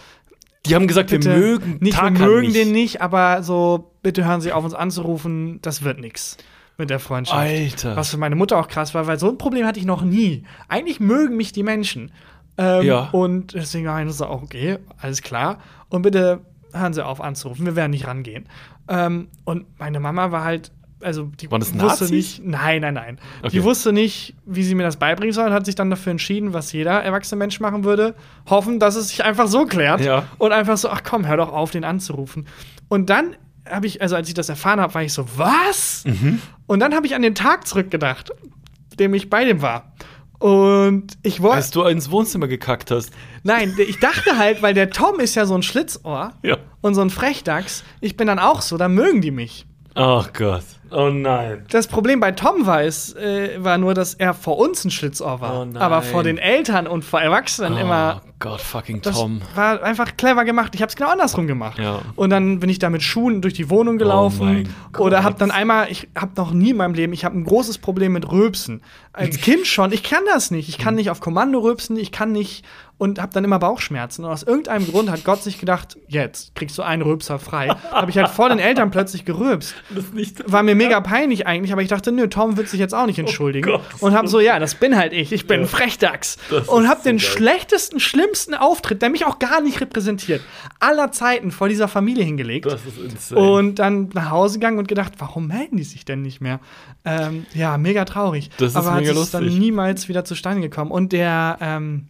Die haben gesagt, bitte wir mögen nicht, Tarkan wir mögen nicht. den nicht, aber so bitte hören Sie auf uns anzurufen, das wird nix mit der Freundschaft. Alter. Was für meine Mutter auch krass war, weil so ein Problem hatte ich noch nie. Eigentlich mögen mich die Menschen. Ähm, Ja. Und deswegen war ich so, okay, alles klar. Und bitte hören Sie auf anzurufen, wir werden nicht rangehen. Ähm, und meine Mama war halt, also die Waren das wusste Nazis? nicht, nein, nein, nein. Okay. Die wusste nicht, wie sie mir das beibringen soll und hat sich dann dafür entschieden, was jeder erwachsene Mensch machen würde, hoffen, dass es sich einfach so klärt. Ja. Und einfach so, ach komm, hör doch auf, den anzurufen. Und dann habe ich, also als ich das erfahren habe, war ich so, was? Mhm. Und dann habe ich an den Tag zurückgedacht, dem ich bei dem war. Und ich wollte. Als du ins Wohnzimmer gekackt hast. Nein, ich dachte halt, weil der Tom ist ja so ein Schlitzohr Ja. und so ein Frechdachs, ich bin dann auch so, da mögen die mich. Ach Gott. Oh nein. Das Problem bei Tom war es, äh, war nur, dass er vor uns ein Schlitzohr war. Oh nein. aber vor den Eltern und vor Erwachsenen immer. Oh Gott, fucking Das Tom. war einfach clever gemacht. Ich habe es genau andersrum gemacht. Ja. Und dann bin ich da mit Schuhen durch die Wohnung gelaufen. Oh oder habe dann einmal, ich habe noch nie in meinem Leben, ich habe ein großes Problem mit Rülpsen. Als (laughs) Kind schon. Ich kann das nicht. Ich Mhm. kann nicht auf Kommando rülpsen. Ich kann nicht und habe dann immer Bauchschmerzen. Und aus irgendeinem Grund hat Gott sich gedacht, jetzt kriegst du einen Rülpser frei. habe ich halt vor den Eltern plötzlich gerülpst. Das nicht. War mir mega peinlich eigentlich, aber ich dachte, nö, Tom wird sich jetzt auch nicht entschuldigen. Gott. und hab so, ja, das bin halt ich. Ich bin ein Frechdachs. Das Und ist hab so den geil. schlechtesten, schlimmsten Auftritt, der mich auch gar nicht repräsentiert, aller Zeiten vor dieser Familie hingelegt. Das ist insane. Und dann nach Hause gegangen und gedacht, warum melden die sich denn nicht mehr? Ähm, ja, mega traurig. Das ist Aber mega es ist dann niemals wieder zustande gekommen. Und der ähm,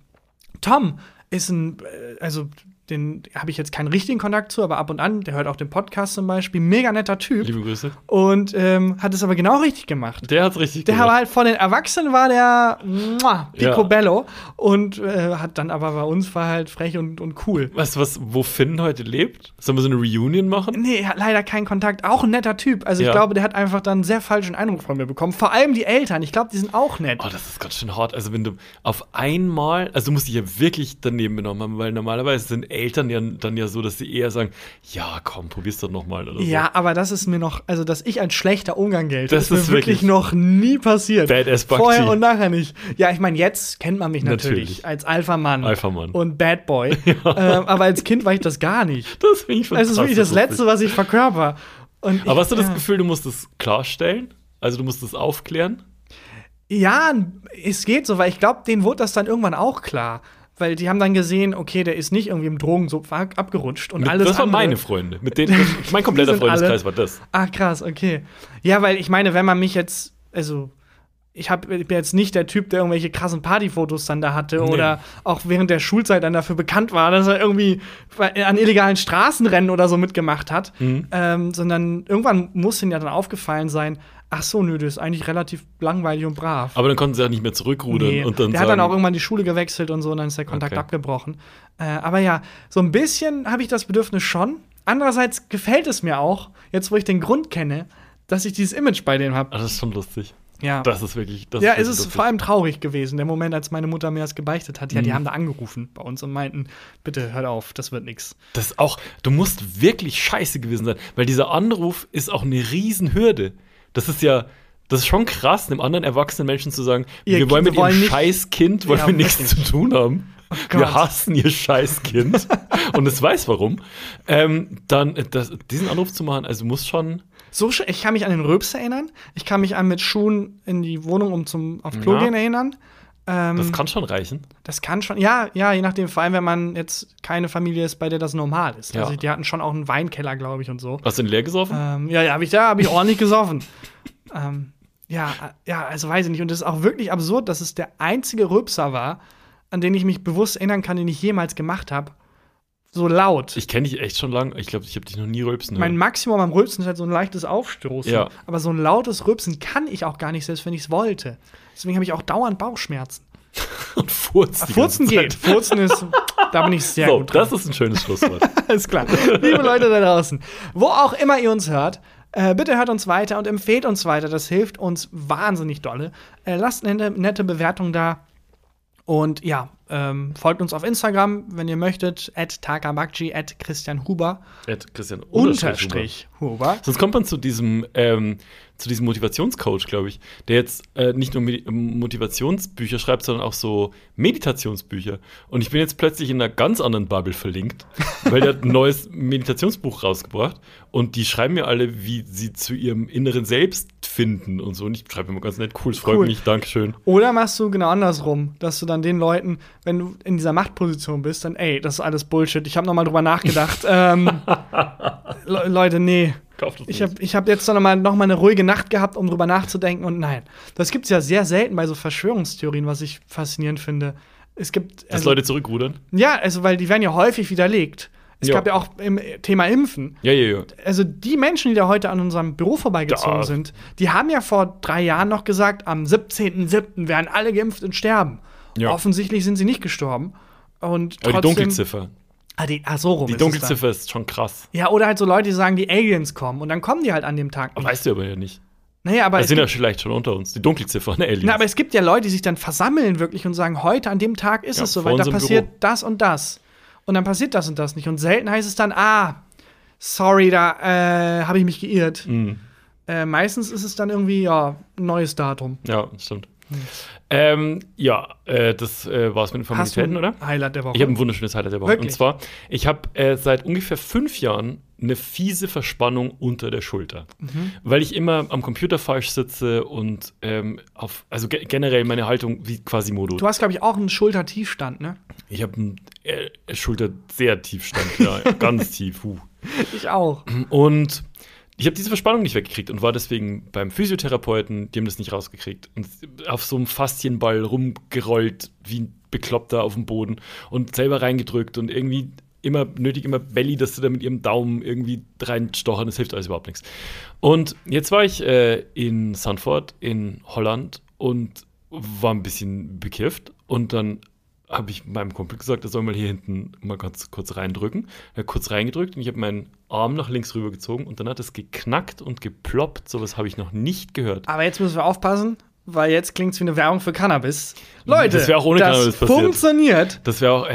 Tom ist ein, äh, also den habe ich jetzt keinen richtigen Kontakt zu, aber ab und an, der hört auch den Podcast zum Beispiel, mega netter Typ Liebe Grüße. und ähm, hat es aber genau richtig gemacht. Der hat's richtig Der gemacht. war halt vor den Erwachsenen war der muah, picobello Ja. und äh, hat dann aber bei uns war halt frech und, und cool. Weißt du, was, wo Finn heute lebt? Sollen wir so eine Reunion machen? Nee, er hat leider keinen Kontakt. Auch ein netter Typ. Also ich Ja. glaube, der hat einfach dann einen sehr falschen Eindruck von mir bekommen. Vor allem die Eltern. Ich glaube, die sind auch nett. Oh, das ist ganz schön hart. Also, wenn du auf einmal, also du musst dich ja wirklich daneben benommen haben, weil normalerweise sind Eltern ja dann ja so, dass sie eher sagen: Ja, komm, probier's doch nochmal oder Ja, aber das ist mir noch, also dass ich als schlechter Umgang gelte, Das ist ist wirklich, wirklich noch nie passiert. Badass Bakti. Vorher und nachher nicht. Ja, ich meine, jetzt kennt man mich natürlich, Natürlich. als Alpha-Mann so. Alpha-Mann. und Bad Boy. (laughs) ähm, aber als Kind war ich das gar nicht. (laughs) Das finde ich Es ist wirklich das fantastisch Letzte, was ich verkörper. Ich, Aber hast du das ja. Gefühl, du musst es klarstellen? Also, du musst es aufklären? Ja, es geht so, weil ich glaube, denen wurde das dann irgendwann auch klar. Weil die haben dann gesehen, okay, der ist nicht irgendwie im Drogensumpf abgerutscht und Mit, alles das waren andere- meine Freunde. Mit denen, (laughs) mein kompletter Freundeskreis war das. Ah, krass, okay. Ja, weil ich meine, wenn man mich jetzt, also ich, hab, ich bin jetzt nicht der Typ, der irgendwelche krassen Partyfotos dann da hatte Nee. oder auch während der Schulzeit dann dafür bekannt war, dass er irgendwie an illegalen Straßenrennen oder so mitgemacht hat, Mhm. ähm, sondern irgendwann muss ihnen ja dann aufgefallen sein, ach so, nö, der ist eigentlich relativ langweilig und brav. Aber dann konnten sie auch nicht mehr zurückrudern Nee, und dann der sagen, hat dann auch irgendwann die Schule gewechselt und so, und dann ist der Kontakt Okay. abgebrochen. Äh, aber ja, so ein bisschen habe ich das Bedürfnis schon. Andererseits gefällt es mir auch, jetzt wo ich den Grund kenne, dass ich dieses Image bei denen habe. Ah, das ist schon lustig. Ja, Das ist wirklich. Das ja ist es wirklich ist lustig. vor allem traurig gewesen, der Moment, als meine Mutter mir das gebeichtet hat. Ja, die Mhm. haben da angerufen bei uns und meinten, bitte hört auf, das wird nix. Das ist auch, du musst wirklich scheiße gewesen sein, weil dieser Anruf ist auch eine Riesenhürde. Das ist ja, das ist schon krass, einem anderen erwachsenen Menschen zu sagen, Ihr wir wollen mit ihrem scheiß Kind wollen Ja, wir nichts zu tun haben. Gott. wir hassen ihr scheiß Kind (laughs) und es weiß warum. Ähm, dann das, diesen Anruf zu machen, also muss schon. So, ich kann mich an den Röps erinnern. Ich kann mich an mit Schuhen in die Wohnung, um zum auf Klo Ja. gehen erinnern. Ähm, Das kann schon reichen. Das kann schon, ja, ja, je nachdem, vor allem, wenn man jetzt keine Familie ist, bei der das normal ist. Ja. Also, die hatten schon auch einen Weinkeller, glaube ich, und so. Hast du den leer gesoffen? Ähm, ja, ja, habe ich da, habe ich ordentlich gesoffen. (laughs) ähm, ja, ja, also weiß ich nicht. Und es ist auch wirklich absurd, dass es der einzige Rülpser war, an den ich mich bewusst erinnern kann, den ich jemals gemacht habe. So laut. Ich kenne dich echt schon lang. Ich glaube, ich habe dich noch nie rülpsen mein. Maximum am Rülpsen ist halt so ein leichtes Aufstoßen. Ja. Aber so ein lautes Rülpsen kann ich auch gar nicht, selbst wenn ich es wollte. Deswegen habe ich auch dauernd Bauchschmerzen. (laughs) Und Furzen ganze geht. Furzen ist, da bin ich sehr So, gut dran. das ist ein schönes (laughs) Schlusswort. Alles klar. Liebe Leute da draußen, wo auch immer ihr uns hört, äh, bitte hört uns weiter und empfehlt uns weiter. Das hilft uns wahnsinnig dolle. Äh, lasst eine nette Bewertung da. Und ja, ähm, folgt uns auf Instagram, wenn ihr möchtet, at takabakji, at Christian Huber, Ed Christian unterstrich Huber. Sonst kommt man zu diesem, ähm, zu diesem Motivationscoach, glaube ich, der jetzt äh, nicht nur Medi- Motivationsbücher schreibt, sondern auch so Meditationsbücher. Und ich bin jetzt plötzlich in einer ganz anderen Bubble verlinkt, (laughs) weil der hat ein neues Meditationsbuch rausgebracht und die schreiben mir alle, wie sie zu ihrem inneren Selbst finden und so. Und ich schreibe immer ganz nett, cool, es freut Cool. mich, Dankeschön. Oder machst du genau andersrum, dass du dann den Leuten, wenn du in dieser Machtposition bist, dann, ey, das ist alles Bullshit. Ich habe noch mal drüber nachgedacht. (laughs) ähm, (laughs) Le Leute, nee. Kauft Ich habe ich hab jetzt noch mal, noch mal eine ruhige Nacht gehabt, um drüber nachzudenken. Und nein, das gibt es ja sehr selten bei so Verschwörungstheorien, was ich faszinierend finde. Es gibt. Dass Also, Leute zurückrudern? ja, also, weil die werden ja häufig widerlegt. Es Ja. gab ja auch im Thema Impfen. Ja, ja, ja. Also, die Menschen, die da heute an unserem Büro vorbeigezogen Da. sind, die haben ja vor drei Jahren noch gesagt, am 17.07. werden alle geimpft und sterben. Ja. Offensichtlich sind sie nicht gestorben. Und Aber die trotzdem- Dunkelziffer. Ah, die, ah, so rum Die ist. Dunkelziffer ist schon krass. Ja, oder halt so Leute, die sagen, die Aliens kommen. Und dann kommen die halt an dem Tag. nicht. Weißt du aber ja nicht. Naja, aber Das sind ja vielleicht schon unter uns, die Dunkelziffer, ne, Aliens. na, aber es gibt ja Leute, die sich dann versammeln wirklich und sagen, heute an dem Tag ist Ja, es so, vor weil da passiert Büro. das und das. Und dann passiert das und das nicht. Und selten heißt es dann, ah, sorry, da äh, habe ich mich geirrt. Mhm. Äh, meistens ist es dann irgendwie, ja, ein neues Datum. Ja, stimmt. Ähm, ja, äh, das äh, war es mit den Hast du Formalitäten, ein oder? Highlight der Woche? Ich habe ein wunderschönes Highlight der Woche. Wirklich? Und zwar, ich habe äh, seit ungefähr fünf Jahren eine fiese Verspannung unter der Schulter. Mhm. Weil ich immer am Computer falsch sitze und ähm, auf, also ge generell meine Haltung wie quasi Modo. du hast, glaube ich, auch einen Schultertiefstand, ne? Ich habe einen äh, Schulter sehr tiefstand, ja, (laughs) ganz tief. Huh. Ich auch. Und ich habe diese Verspannung nicht weggekriegt und war deswegen beim Physiotherapeuten, die haben das nicht rausgekriegt. Und auf so einem Faszienball rumgerollt, wie ein Bekloppter auf dem Boden und selber reingedrückt und irgendwie immer nötig, immer Belly, dass sie da mit ihrem Daumen irgendwie reinstochern. Das hilft alles überhaupt nichts. Und jetzt war ich äh, in Sanford in Holland und war ein bisschen bekifft und dann habe ich meinem Kumpel gesagt, er soll mal hier hinten mal ganz kurz reindrücken. Er hat kurz reingedrückt und ich habe meinen Arm nach links rübergezogen und dann hat es geknackt und geploppt. Sowas habe ich noch nicht gehört. Aber jetzt müssen wir aufpassen, weil jetzt klingt es wie eine Werbung für Cannabis. Leute, Das wär auch ohne das Cannabis passiert. funktioniert. Das wäre auch,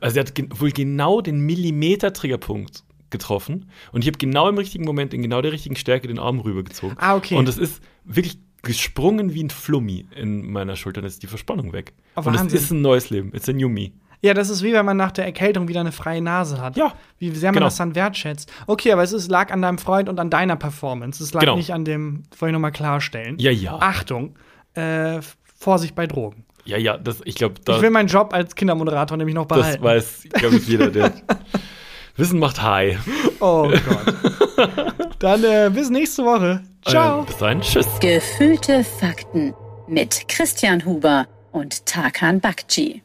also er hat wohl genau den Millimeter-Triggerpunkt getroffen und ich habe genau im richtigen Moment, in genau der richtigen Stärke den Arm rübergezogen. Ah, okay. Und es ist wirklich gesprungen wie ein Flummi in meiner Schulter. Dann ist die Verspannung weg. Oh, und es Wahnsinn. ist ein neues Leben. It's a new me. Ja, das ist wie wenn man nach der Erkältung wieder eine freie Nase hat. Ja, Wie sehr man genau. das dann wertschätzt. Okay, aber es ist, lag an deinem Freund und an deiner Performance. Es lag Genau. nicht an dem, das wollte ich nochmal klarstellen. Ja, ja. Achtung, äh, Vorsicht bei Drogen. Ja, ja, das, ich glaube, da, ich will meinen Job als Kindermoderator nämlich noch das behalten. weiß, glaube ich, jeder, der. (laughs) (laughs) Wissen macht high. Oh Gott. Dann äh, bis nächste Woche. Ciao. Äh, bis dahin, tschüss. Gefühlte Fakten mit Christian Huber und Tarkan Bakci.